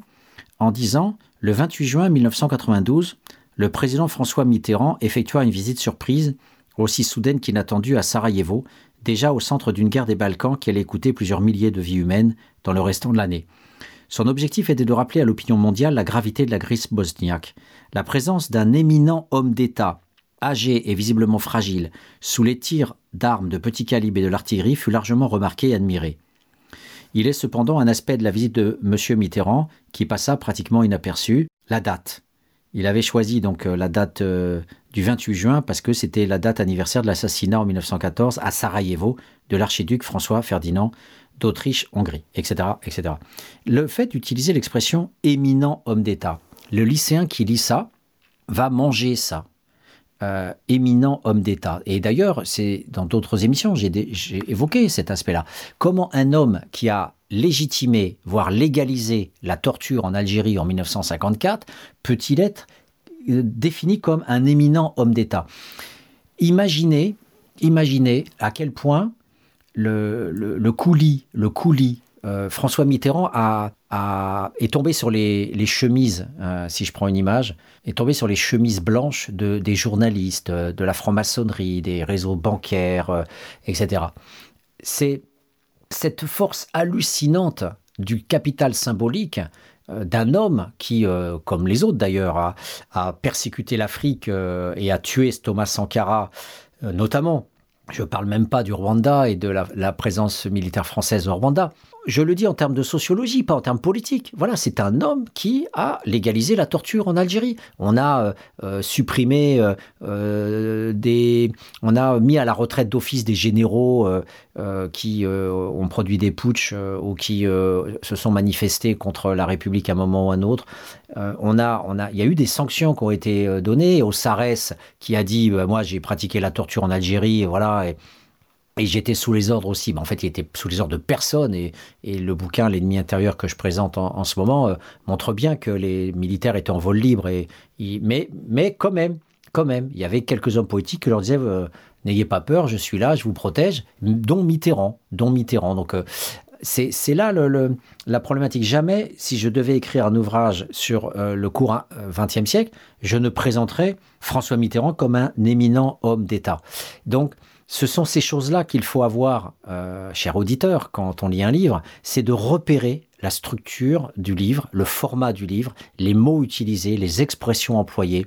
en disant Le 28 juin 1992, le président François Mitterrand effectua une visite surprise, aussi soudaine qu'inattendue, à Sarajevo, déjà au centre d'une guerre des Balkans qui allait coûter plusieurs milliers de vies humaines dans le restant de l'année. Son objectif était de rappeler à l'opinion mondiale la gravité de la crise bosniaque. La présence d'un éminent homme d'État, âgé et visiblement fragile, sous les tirs d'armes de petit calibre et de l'artillerie, fut largement remarqué et admiré. Il est cependant un aspect de la visite de M. Mitterrand qui passa pratiquement inaperçu, la date. Il avait choisi donc euh, la date euh, du 28 juin parce que c'était la date anniversaire de l'assassinat en 1914 à Sarajevo de l'archiduc François Ferdinand d'Autriche-Hongrie, etc., etc. Le fait d'utiliser l'expression éminent homme d'État, le lycéen qui lit ça va manger ça. Euh, éminent homme d'État. Et d'ailleurs, c'est dans d'autres émissions, j'ai évoqué cet aspect-là. Comment un homme qui a légitimé, voire légalisé la torture en Algérie en 1954, peut-il être euh, défini comme un éminent homme d'État? Imaginez, imaginez à quel point le, le, coulis, le coulis euh, François Mitterrand a, est tombé sur les, chemises, euh, si je prends une image, est tombé sur les chemises blanches de, des journalistes, euh, de la franc-maçonnerie, des réseaux bancaires, etc. C'est cette force hallucinante du capital symbolique d'un homme qui, comme les autres d'ailleurs, a, persécuté l'Afrique et a tué Thomas Sankara, notamment. Je ne parle même pas du Rwanda et de la présence militaire française au Rwanda je le dis en termes de sociologie, pas en termes politiques. Voilà, c'est un homme qui a légalisé la torture en Algérie. On a euh, euh, supprimé euh, des, on a mis à la retraite d'office des généraux qui ont produit des putschs ou qui se sont manifestés contre la République à un moment ou à un autre. on a, on a, il y a eu des sanctions qui ont été données au SARES qui a dit, moi j'ai pratiqué la torture en Algérie, voilà. Et j'étais sous les ordres aussi. Mais en fait, il était sous les ordres de personne. Et, le bouquin L'ennemi intérieur que je présente en, ce moment euh, montre bien que les militaires étaient en vol libre. Et, mais, mais quand même, quand même, il y avait quelques hommes politiques qui leur disaient euh, N'ayez pas peur, je suis là, je vous protège, dont Mitterrand. Dont Mitterrand. Donc, euh, c'est là le, la problématique. Jamais, si je devais écrire un ouvrage sur le courant XXe siècle, je ne présenterais François Mitterrand comme un éminent homme d'État. Donc, ce sont ces choses-là qu'il faut avoir, euh, cher auditeur, quand on lit un livre, c'est de repérer la structure du livre, le format du livre, les mots utilisés, les expressions employées,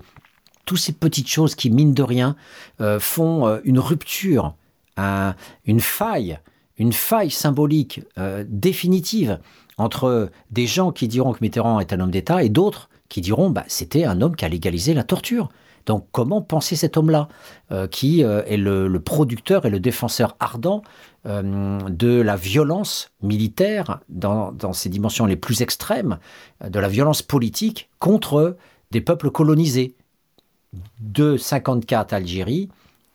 toutes ces petites choses qui, mine de rien, euh, font euh, une rupture, une faille, une faille symbolique définitive entre des gens qui diront que Mitterrand est un homme d'État et d'autres qui diront bah, c'était un homme qui a légalisé la torture. Donc comment penser cet homme-là, euh, qui euh, est le, producteur et le défenseur ardent euh, de la violence militaire dans, ses dimensions les plus extrêmes, de la violence politique contre des peuples colonisés, de 54 Algérie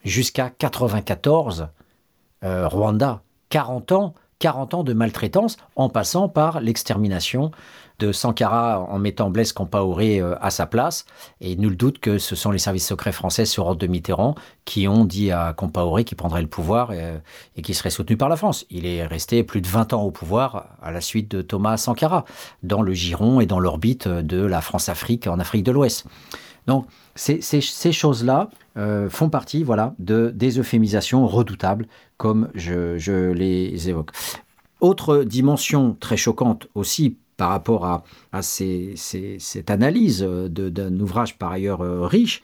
jusqu'à 94 Rwanda. 40 ans 40 ans de maltraitance en passant par l'extermination de Sankara en mettant Blaise Compaoré euh, à sa place. Et nul doute que ce sont les services secrets français sur ordre de Mitterrand qui ont dit à Compaoré qu'il prendrait le pouvoir euh, et, qui serait soutenu par la France. Il est resté plus de 20 ans au pouvoir à la suite de Thomas Sankara, dans le giron et dans l'orbite de la France-Afrique en Afrique de l'Ouest. Donc, ces, choses-là euh, font partie voilà, de, des euphémisations redoutables, comme je les évoque. Autre dimension très choquante aussi par rapport à, cette analyse d'un ouvrage par ailleurs euh, riche.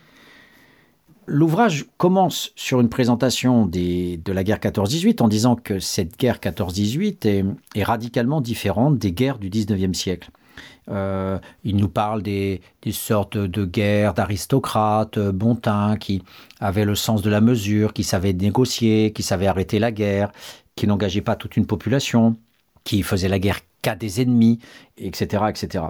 L'ouvrage commence sur une présentation de la guerre 14-18 en disant que cette guerre 14-18 est, radicalement différente des guerres du 19e siècle. Euh, il nous parle des, sortes de guerres d'aristocrates euh, bontins qui avaient le sens de la mesure, qui savaient négocier, qui savaient arrêter la guerre, qui n'engageaient pas toute une population, qui faisaient la guerre qu'à des ennemis, etc., etc.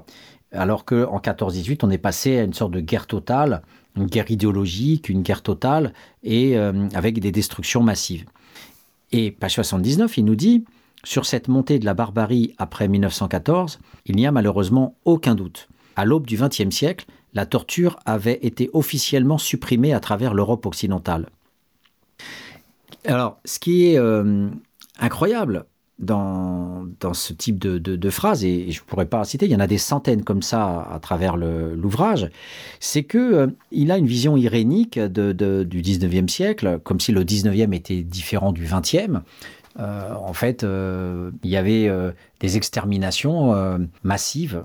Alors qu'en 14-18, on est passé à une sorte de guerre totale, une guerre idéologique, une guerre totale, et euh, avec des destructions massives. Et page 79, il nous dit, sur cette montée de la barbarie après 1914, il n'y a malheureusement aucun doute. À l'aube du XXe siècle, la torture avait été officiellement supprimée à travers l'Europe occidentale. Alors, ce qui est euh, incroyable, dans, dans ce type de, de, phrases, et je ne pourrais pas citer, il y en a des centaines comme ça à travers l'ouvrage, c'est qu'il euh, il a une vision irénique de, du 19e siècle, comme si le 19e était différent du 20e. Euh, en fait, euh, il y avait des exterminations massives,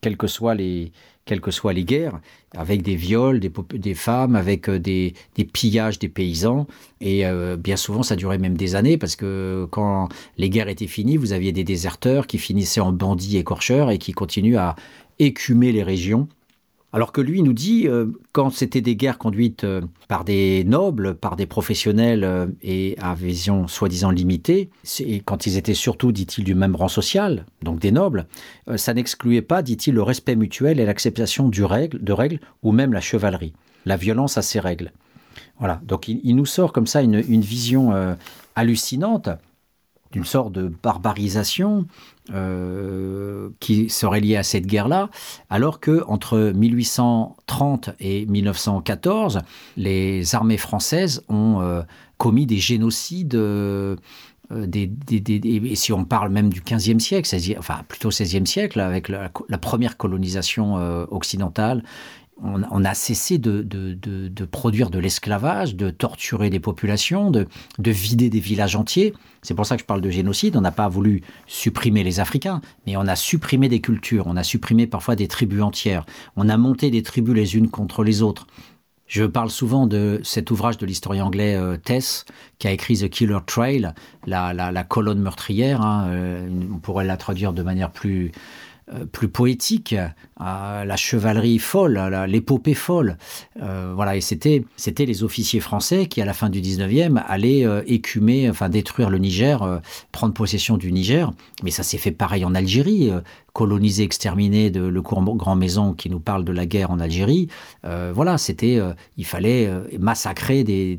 quelles que soient les, quelles que soient les guerres, avec des viols des, femmes, avec euh, des, des, pillages des paysans. Et euh, bien souvent, ça durait même des années, parce que quand les guerres étaient finies, vous aviez des déserteurs qui finissaient en bandits écorcheurs et qui continuent à écumer les régions alors que lui nous dit, euh, quand c'était des guerres conduites euh, par des nobles, par des professionnels euh, et à vision soi-disant limitée, et quand ils étaient surtout, dit-il, du même rang social, donc des nobles, ça n'excluait pas, dit-il, le respect mutuel et l'acceptation de règles ou même la chevalerie, la violence à ces règles. Voilà, donc il, nous sort comme ça une, une vision hallucinante d'une sorte de barbarisation euh, qui serait liée à cette guerre-là, alors que entre 1830 et 1914, les armées françaises ont euh, commis des génocides. Euh, et si on parle même du 15e siècle, enfin plutôt 16e siècle, avec la, première colonisation occidentale on, a cessé de, produire de l'esclavage, de torturer des populations, de, vider des villages entiers. C'est pour ça que je parle de génocide. On n'a pas voulu supprimer les Africains, mais on a supprimé des cultures, on a supprimé parfois des tribus entières. On a monté des tribus les unes contre les autres. Je parle souvent de cet ouvrage de l'historien anglais euh, Tess, qui a écrit The Killer Trail, la, colonne meurtrière. Hein, euh, on pourrait la traduire de manière plus, plus poétique, la chevalerie folle, l'épopée folle. Euh, voilà, et c'était c'était les officiers français qui, à la fin du 19e, allaient euh, écumer, enfin détruire le Niger, prendre possession du Niger. Mais ça s'est fait pareil en Algérie colonisé, exterminé de le Grand Maison qui nous parle de la guerre en Algérie. voilà, c'était, il fallait massacrer des,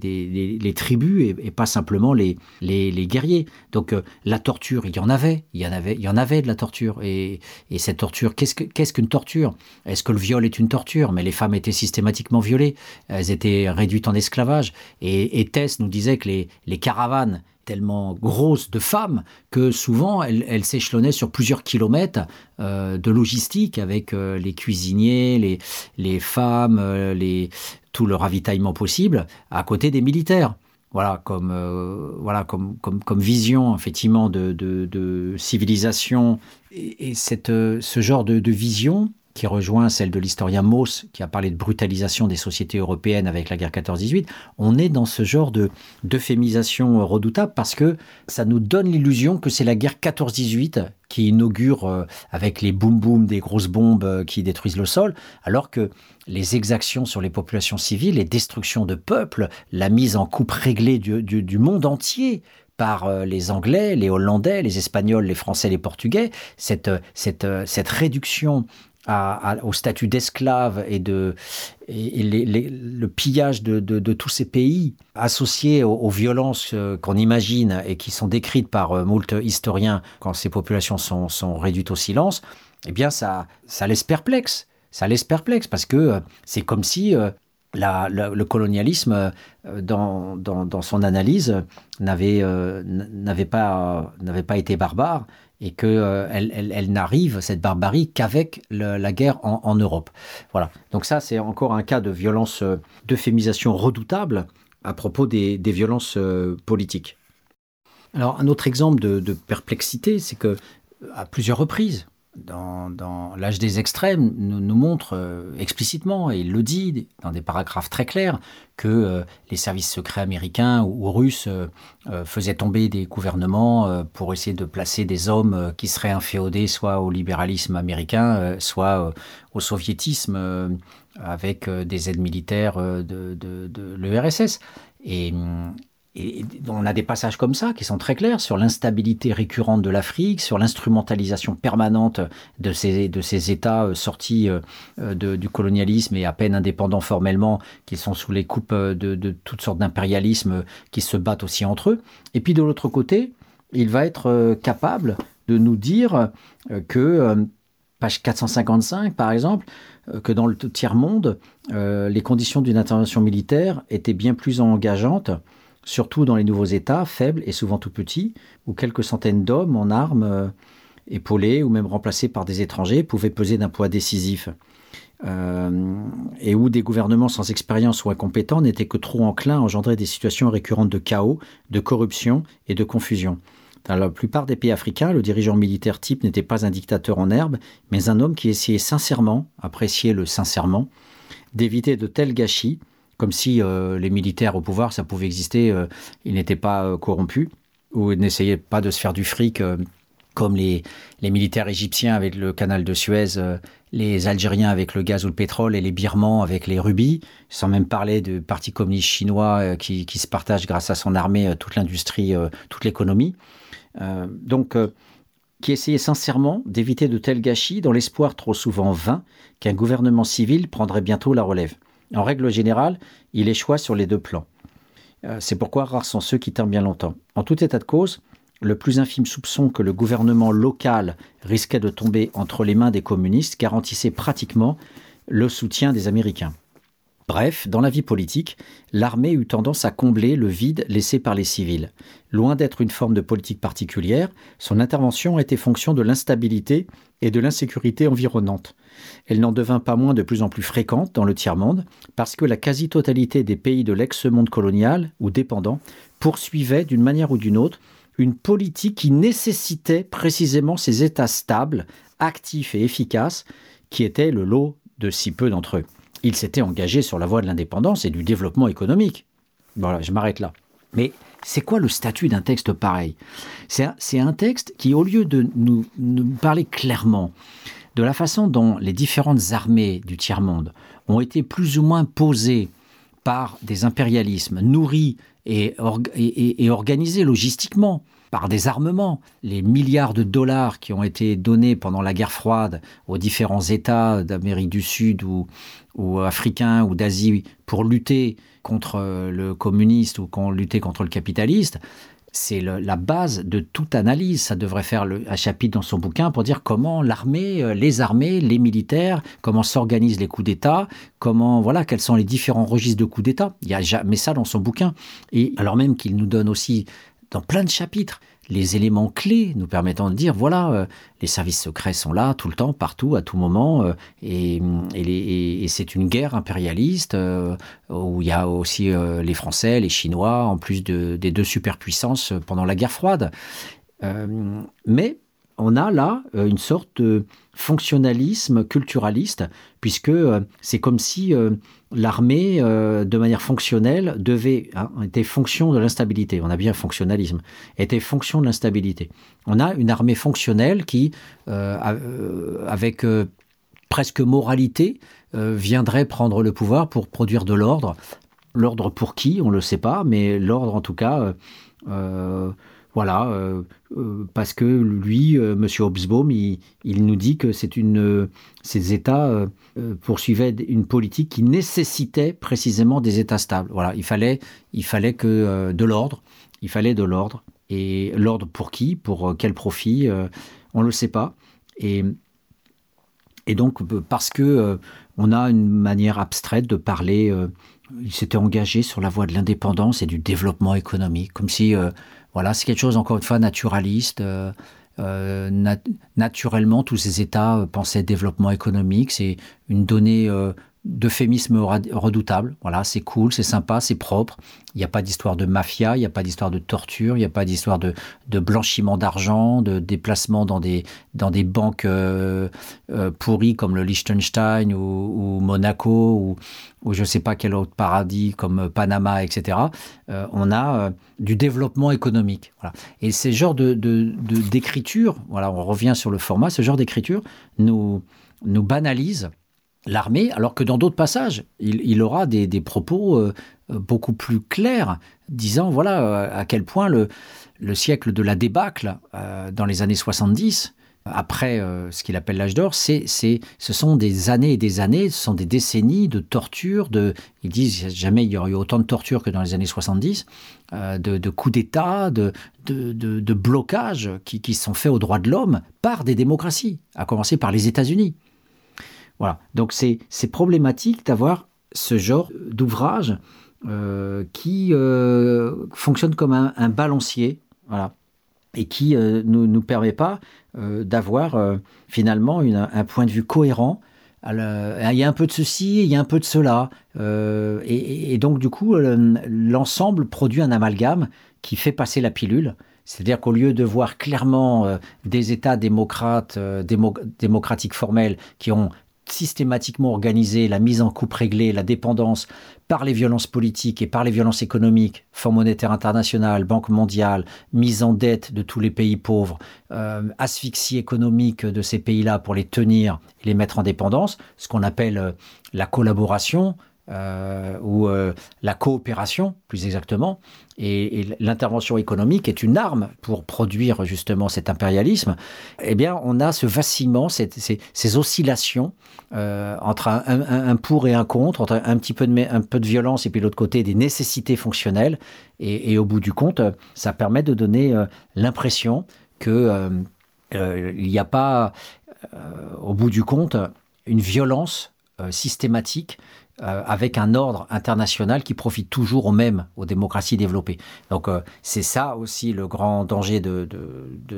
les tribus et, pas simplement les, les, guerriers. Donc la torture, il y en avait, il y en avait, il y en avait de la torture. Et, et cette torture, qu'est-ce qu'une torture? Est-ce que le viol est une torture? Mais les femmes étaient systématiquement violées, elles étaient réduites en esclavage. Et, Tess nous disait que les, les caravanes tellement grosses de femmes que souvent elles, s'échelonnaient sur plusieurs kilomètres euh, de logistique avec euh, les cuisiniers, les, femmes, euh, tout le ravitaillement possible à côté des militaires voilà, comme, euh, voilà, comme, comme, vision effectivement de, de, civilisation. Et, cette, ce genre de, vision qui rejoint celle de l'historien Mauss, qui a parlé de brutalisation des sociétés européennes avec la guerre 14-18, on est dans ce genre de d'euphémisation redoutable parce que ça nous donne l'illusion que c'est la guerre 14-18 qui inaugure euh, avec les boum boum des grosses bombes euh, qui détruisent le sol, alors que les exactions sur les populations civiles, les destructions de peuples, la mise en coupe réglée du, du monde entier par euh, les Anglais, les Hollandais, les Espagnols, les Français, les Portugais, cette, cette, cette réduction au statut d'esclave et, de, le pillage de, tous ces pays associés aux, violences euh, qu'on imagine et qui sont décrites par euh, moult historiens quand ces populations sont, réduites au silence, eh bien ça, ça laisse perplexe. Ça laisse perplexe parce que euh, c'est comme si le colonialisme, dans, dans, son analyse, n'avait pas, pas été barbare et qu'elle euh, elle, n'arrive, cette barbarie, qu'avec la guerre en, Europe. Voilà. Donc ça, c'est encore un cas de violence, euh, d'euphémisation redoutable à propos des, violences euh, politiques. Alors un autre exemple de, de perplexité, c'est que à plusieurs reprises, dans, l'âge des extrêmes, nous, montre euh, explicitement, et il le dit dans des paragraphes très clairs, que euh, les services secrets américains ou, russes euh, faisaient tomber des gouvernements pour essayer de placer des hommes qui seraient inféodés soit au libéralisme américain, soit au soviétisme, avec des aides militaires de, de, l'URSS. Et, et on a des passages comme ça qui sont très clairs sur l'instabilité récurrente de l'Afrique, sur l'instrumentalisation permanente de ces, de ces États euh, sortis euh, de, du colonialisme et à peine indépendants formellement, qui sont sous les coupes euh, de, de toutes sortes d'impérialismes qui se battent aussi entre eux. Et puis de l'autre côté, il va être capable de nous dire que, page 455 par exemple, que dans le tiers-monde, les conditions d'une intervention militaire étaient bien plus engageantes surtout dans les nouveaux États, faibles et souvent tout petits, où quelques centaines d'hommes en armes, euh, épaulés ou même remplacés par des étrangers, pouvaient peser d'un poids décisif. Euh, et où des gouvernements sans expérience ou incompétents n'étaient que trop enclins à engendrer des situations récurrentes de chaos, de corruption et de confusion. Dans la plupart des pays africains, le dirigeant militaire type n'était pas un dictateur en herbe, mais un homme qui essayait sincèrement, apprécier le sincèrement, d'éviter de tels gâchis comme si euh, les militaires au pouvoir, ça pouvait exister, euh, ils n'étaient pas euh, corrompus, ou ils n'essayaient pas de se faire du fric comme les, militaires égyptiens avec le canal de Suez, les Algériens avec le gaz ou le pétrole et les Birmans avec les rubis, sans même parler du Parti communiste chinois qui, qui, se partage grâce à son armée toute l'industrie, toute l'économie. donc, qui essayait sincèrement d'éviter de tels gâchis dans l'espoir trop souvent vain qu'un gouvernement civil prendrait bientôt la relève. En règle générale, il échoua sur les deux plans. Euh, c'est pourquoi rares sont ceux qui tinrent bien longtemps. En tout état de cause, le plus infime soupçon que le gouvernement local risquait de tomber entre les mains des communistes garantissait pratiquement le soutien des Américains. Bref, dans la vie politique, l'armée eut tendance à combler le vide laissé par les civils. Loin d'être une forme de politique particulière, son intervention était fonction de l'instabilité et de l'insécurité environnante. Elle n'en devint pas moins de plus en plus fréquente dans le tiers-monde, parce que la quasi-totalité des pays de l'ex-monde colonial ou dépendant poursuivaient d'une manière ou d'une autre une politique qui nécessitait précisément ces États stables, actifs et efficaces, qui étaient le lot de si peu d'entre eux il s'était engagé sur la voie de l'indépendance et du développement économique. Voilà, je m'arrête là. Mais c'est quoi le statut d'un texte pareil? C'est un, texte qui, au lieu de nous, parler clairement de la façon dont les différentes armées du tiers-monde ont été plus ou moins posées par des impérialismes nourris et, et organisés logistiquement, par des armements. Les milliards de dollars qui ont été donnés pendant la guerre froide aux différents États d'Amérique du Sud ou, ou africains ou d'Asie pour lutter contre le communiste ou lutter contre le capitaliste, c'est la base de toute analyse. Ça devrait faire un chapitre dans son bouquin pour dire comment l'armée, euh, les armées, les militaires, comment s'organisent les coups d'État, comment voilà quels sont les différents registres de coups d'État. Il y a jamais ça dans son bouquin. Et alors même qu'il nous donne aussi dans plein de chapitres les éléments clés nous permettant de dire voilà, euh, les services secrets sont là tout le temps, partout, à tout moment, euh, et, c'est une guerre impérialiste euh, où il y a aussi les Français, les Chinois, en plus des deux superpuissances pendant la guerre froide. mais on a là une sorte de fonctionnalisme culturaliste, puisque c'est comme si l'armée, euh, de manière fonctionnelle, devait hein, était fonction de l'instabilité. On a bien fonctionnalisme, était fonction de l'instabilité. On a une armée fonctionnelle qui, euh, euh, avec presque moralité, viendrait prendre le pouvoir pour produire de l'ordre. L'ordre pour qui, on ne le sait pas, mais l'ordre en tout cas voilà, euh, euh, parce que lui, euh, M. Hobsbawm, il, nous dit que c'est une, ces États poursuivaient une politique qui nécessitait précisément des États stables. Voilà, il fallait, il fallait que de l'ordre, il fallait de l'ordre. Et l'ordre pour qui, pour quel profit, on ne le sait pas. Et, et donc, parce que on a une manière abstraite de parler, il s'était engagé sur la voie de l'indépendance et du développement économique, comme si voilà, c'est quelque chose, encore une fois, naturaliste. Euh, euh, naturellement, tous ces États euh, pensaient développement économique. C'est une donnée d'euphémisme redoutable. Voilà, c'est cool, c'est sympa, c'est propre. Il n'y a pas d'histoire de mafia, il n'y a pas d'histoire de torture, il n'y a pas d'histoire de, blanchiment d'argent, de déplacement dans des, banques euh, euh, pourries comme le Liechtenstein ou, Monaco ou, je ne sais pas quel autre paradis comme Panama, etc. Euh, on a du développement économique. Et ces genres de, d'écriture, voilà, on revient sur le format, ce genre d'écriture nous banalise l'armée, alors que dans d'autres passages, il, aura des, propos euh, euh, beaucoup plus clairs, disant voilà euh, à quel point le, siècle de la débâcle dans les années 70, après ce qu'il appelle l'âge d'or, c'est, ce sont des années et des années, ce sont des décennies de torture, de, ils disent jamais il y aurait eu autant de torture que dans les années 70, de, coups d'État, de, de, blocages qui, qui sont faits aux droits de l'homme par des démocraties, à commencer par les États-Unis. Voilà. Donc c'est problématique d'avoir ce genre d'ouvrage euh, qui euh, fonctionne comme un, balancier, voilà, et qui ne euh, nous, nous permet pas d'avoir finalement un point de vue cohérent. il y a un peu de ceci, il y a un peu de cela, et, et, donc du coup l'ensemble produit un amalgame qui fait passer la pilule. C'est-à-dire qu'au lieu de voir clairement des États démocrates, démocratiques formels qui ont systématiquement organisé la mise en coupe réglée, la dépendance par les violences politiques et par les violences économiques, Fonds monétaire international, Banque mondiale, mise en dette de tous les pays pauvres, euh, asphyxie économique de ces pays-là pour les tenir et les mettre en dépendance, ce qu'on appelle euh, la collaboration, euh, ou euh, la coopération, plus exactement, et, l'intervention économique est une arme pour produire justement cet impérialisme, eh bien, on a ce vacillement, ces, oscillations euh, entre un, pour et un contre, entre un petit peu de, violence et puis l'autre côté des nécessités fonctionnelles. Et, au bout du compte, ça permet de donner l'impression que il n'y a pas, au bout du compte, une violence systématique avec un ordre international qui profite toujours aux mêmes, aux démocraties développées. Donc c'est ça aussi le grand danger de,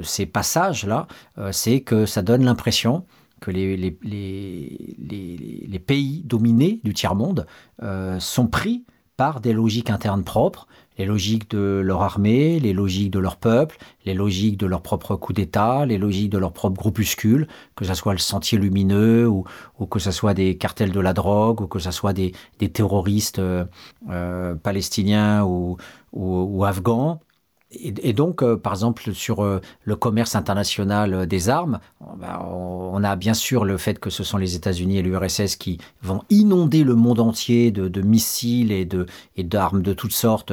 ces passages-là, c'est que ça donne l'impression que les, pays dominés du tiers-monde euh, sont pris par des logiques internes propres, les logiques de leur armée, les logiques de leur peuple, les logiques de leur propre coup d'État, les logiques de leur propre groupuscule, que ce soit le Sentier Lumineux ou, que ce soit des cartels de la drogue ou que ce soit des, terroristes euh, euh palestiniens ou, ou afghans. Et, donc, euh, par exemple, sur euh, le commerce international euh, des armes, on a bien sûr le fait que ce sont les États-Unis et l'URSS qui vont inonder le monde entier de, missiles et d'armes de, toutes sortes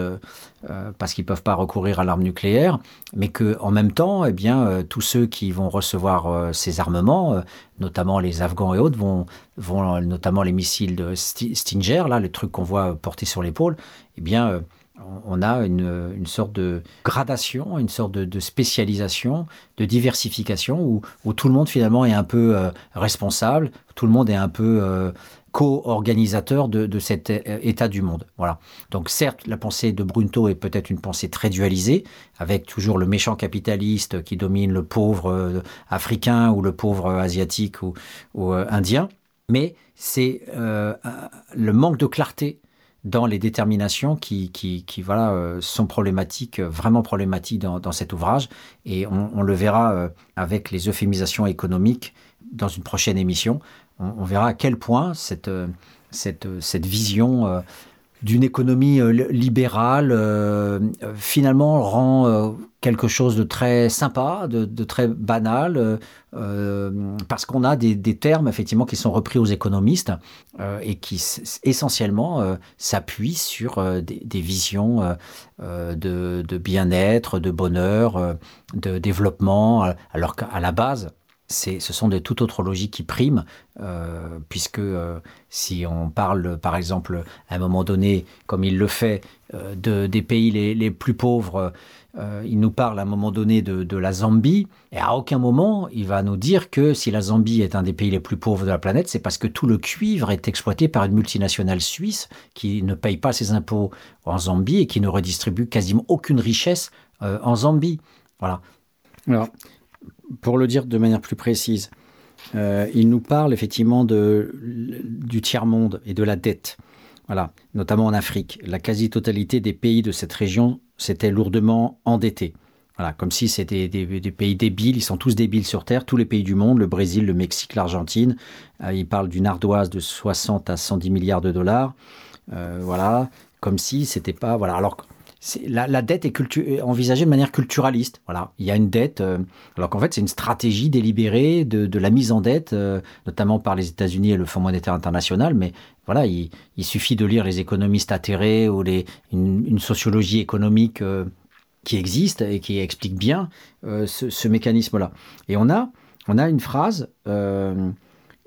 parce qu'ils ne peuvent pas recourir à l'arme nucléaire, mais que en même temps, eh bien, tous ceux qui vont recevoir ces armements, notamment les Afghans et autres, vont, vont notamment les missiles de Stinger, là, les trucs qu'on voit portés sur l'épaule, eh bien on a une, sorte de gradation, une sorte de, spécialisation, de diversification où, tout le monde finalement est un peu euh, responsable, tout le monde est un peu euh, co-organisateur de, cet euh, état du monde. Voilà. Donc certes, la pensée de Brunto est peut-être une pensée très dualisée, avec toujours le méchant capitaliste qui domine le pauvre africain ou le pauvre asiatique ou indien, mais c'est le manque de clarté dans les déterminations qui, qui, voilà, euh, sont problématiques, euh, vraiment problématiques dans, cet ouvrage. Et on, le verra euh, avec les euphémisations économiques dans une prochaine émission. On, verra à quel point cette, cette, cette vision d'une économie euh, libérale euh, finalement rend euh, quelque chose de très sympa, de, très banal, parce qu'on a des, termes effectivement qui sont repris aux économistes et qui essentiellement s'appuient sur des, visions de, de bien-être, de bonheur, de développement, alors qu'à la base, ce sont de toute autre logique qui priment, euh, puisque euh, si on parle, par exemple, à un moment donné, comme il le fait, euh, de, des pays les, plus pauvres, il nous parle à un moment donné de, la Zambie, et à aucun moment il va nous dire que si la Zambie est un des pays les plus pauvres de la planète, c'est parce que tout le cuivre est exploité par une multinationale suisse qui ne paye pas ses impôts en Zambie et qui ne redistribue quasiment aucune richesse en Zambie. Voilà. Pour le dire de manière plus précise, euh, il nous parle effectivement du tiers-monde et de la dette. Voilà, notamment en Afrique. La quasi-totalité des pays de cette région s'étaient lourdement endettés. Voilà, comme si c'était des, pays débiles, ils sont tous débiles sur Terre, tous les pays du monde, le Brésil, le Mexique, l'Argentine. Euh, il parle d'une ardoise de 60 à 110 milliards de dollars. Euh, voilà, comme si c'était pas. Voilà, alors la, dette est envisagée de manière culturaliste. Voilà, il y a une dette, euh, alors qu'en fait c'est une stratégie délibérée de, la mise en dette, euh, notamment par les États-Unis et le Fonds monétaire international. Mais voilà, il, suffit de lire les économistes atterrés ou une, sociologie économique euh, qui existe et qui explique bien ce, ce mécanisme-là. Et on a, on a une phrase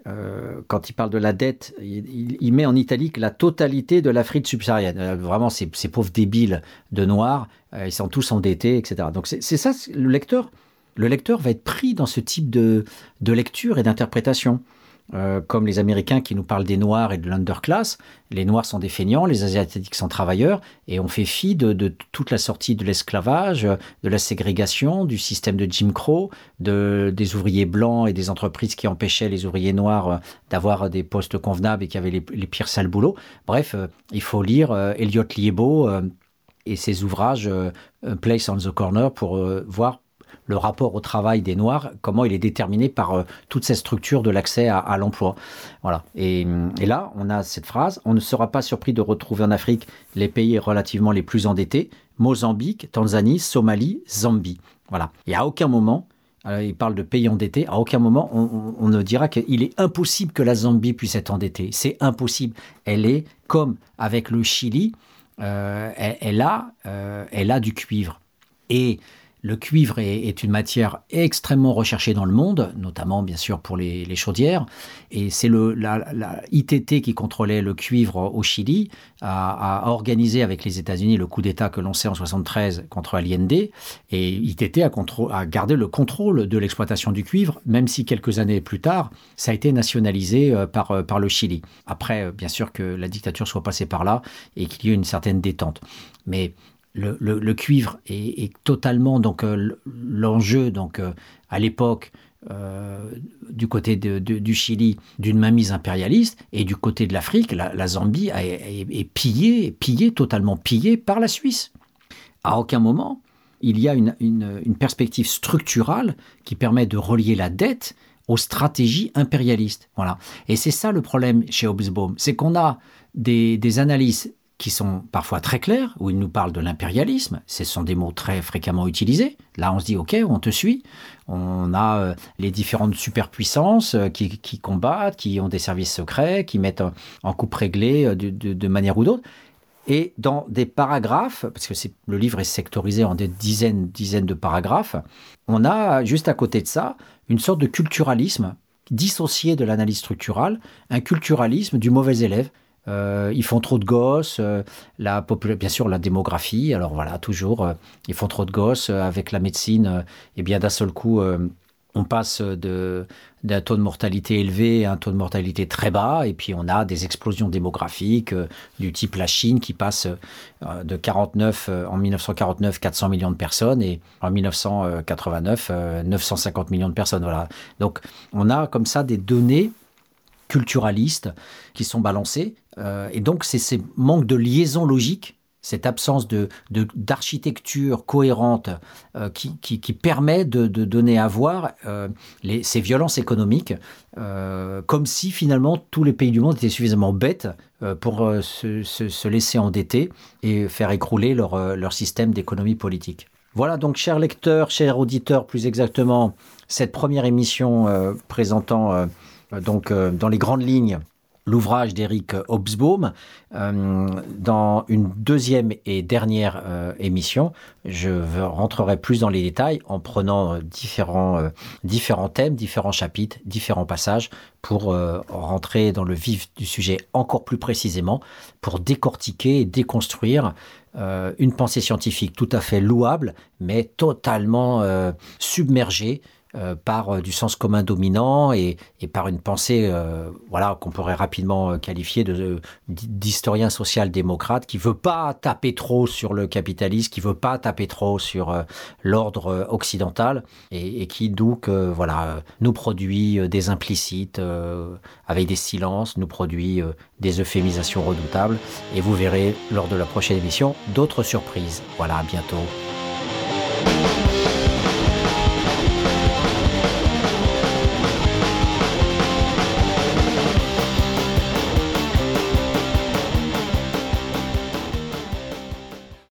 euh, quand il parle de la dette, il, met en italique la totalité de l'Afrique subsaharienne. Euh, vraiment, ces, pauvres débiles de noirs, euh, ils sont tous endettés, etc. Donc c'est ça, le lecteur, le lecteur va être pris dans ce type de lecture et d'interprétation. Euh, comme les Américains qui nous parlent des Noirs et de l'underclass. Les Noirs sont des feignants, les Asiatiques sont travailleurs, et on fait fi de, toute la sortie de l'esclavage, de la ségrégation, du système de Jim Crow, de, des ouvriers blancs et des entreprises qui empêchaient les ouvriers noirs euh, d'avoir des postes convenables et qui avaient les, pires sales boulots. Bref, euh, il faut lire Elliot Liebo et ses ouvrages Place on the Corner pour voir le rapport au travail des Noirs, comment il est déterminé par euh, toute cette structure de l'accès à, l'emploi. Voilà. Et, là, on a cette phrase on ne sera pas surpris de retrouver en Afrique les pays relativement les plus endettés Mozambique, Tanzanie, Somalie, Zambie. Voilà. Et à aucun moment, euh, il parle de pays endettés, à aucun moment on, ne dira qu'il est impossible que la Zambie puisse être endettée. C'est impossible. Elle est comme avec le Chili, euh, elle, a, elle a du cuivre. Et le cuivre est, une matière extrêmement recherchée dans le monde, notamment bien sûr pour les, chaudières. Et c'est la, ITT qui contrôlait le cuivre au Chili, a, organisé avec les États-Unis le coup d'État que l'on sait en 73 contre Allende. Et ITT a, a gardé le contrôle de l'exploitation du cuivre, même si quelques années plus tard, ça a été nationalisé euh, par, euh, par le Chili. Après, euh, bien sûr que la dictature soit passée par là et qu'il y ait une certaine détente. Mais le, cuivre est, totalement donc euh, l'enjeu donc euh, à l'époque euh, du côté du Chili d'une mainmise impérialiste et du côté de l'Afrique, la, Zambie est, pillée, pillée, totalement pillée par la Suisse. À aucun moment, il y a une, perspective structurale qui permet de relier la dette aux stratégies impérialistes. Voilà. Et c'est ça le problème chez Hobsbawm, c'est qu'on a des, analyses qui sont parfois très claires, où il nous parle de l'impérialisme, ce sont des mots très fréquemment utilisés. Là, on se dit, OK, on te suit. On a euh, les différentes superpuissances euh, qui, combattent, qui ont des services secrets, qui mettent en coupe réglée euh, de, de, de manière ou d'autre. Et dans des paragraphes, parce que le livre est sectorisé en des dizaines, dizaines de paragraphes, on a juste à côté de ça une sorte de culturalisme dissocié de l'analyse structurale, un culturalisme du mauvais élève euh, ils font trop de gosses, euh, bien sûr la démographie, alors voilà, toujours, euh, ils font trop de gosses avec la médecine, et bien d'un seul coup, on passe d'un taux de mortalité élevé à un taux de mortalité très bas, et puis on a des explosions démographiques du type la Chine qui passe de 49 en 1949 400 millions de personnes et en 1989 950 millions de personnes. Donc on a comme ça des données culturalistes qui sont balancés. Euh, et donc, c'est ces manques de liaison logique cette absence de, d'architecture cohérente euh, qui, qui, permet de, donner à voir euh, ces violences économiques, comme si finalement tous les pays du monde étaient suffisamment bêtes pour se, se, laisser endetter et faire écrouler leur, leur système d'économie politique. Voilà donc, chers lecteurs, chers auditeurs, plus exactement, cette première émission présentant donc dans les grandes lignes l'ouvrage d'Éric Hobsbawm. Euh, dans une deuxième et dernière émission, je rentrerai plus dans les détails en prenant différents, différents thèmes, différents chapitres, différents passages pour rentrer dans le vif du sujet encore plus précisément, pour décortiquer et déconstruire une pensée scientifique tout à fait louable, mais totalement submergée euh, par euh, du sens commun dominant et, par une pensée euh, voilà qu'on pourrait rapidement qualifier d'historien social-démocrate qui veut pas taper trop sur le capitalisme, qui veut pas taper trop sur l'ordre occidental et, qui donc voilà nous produit des implicites avec des silences, nous produit des euphémisations redoutables et vous verrez lors de la prochaine émission d'autres surprises. Voilà, à bientôt.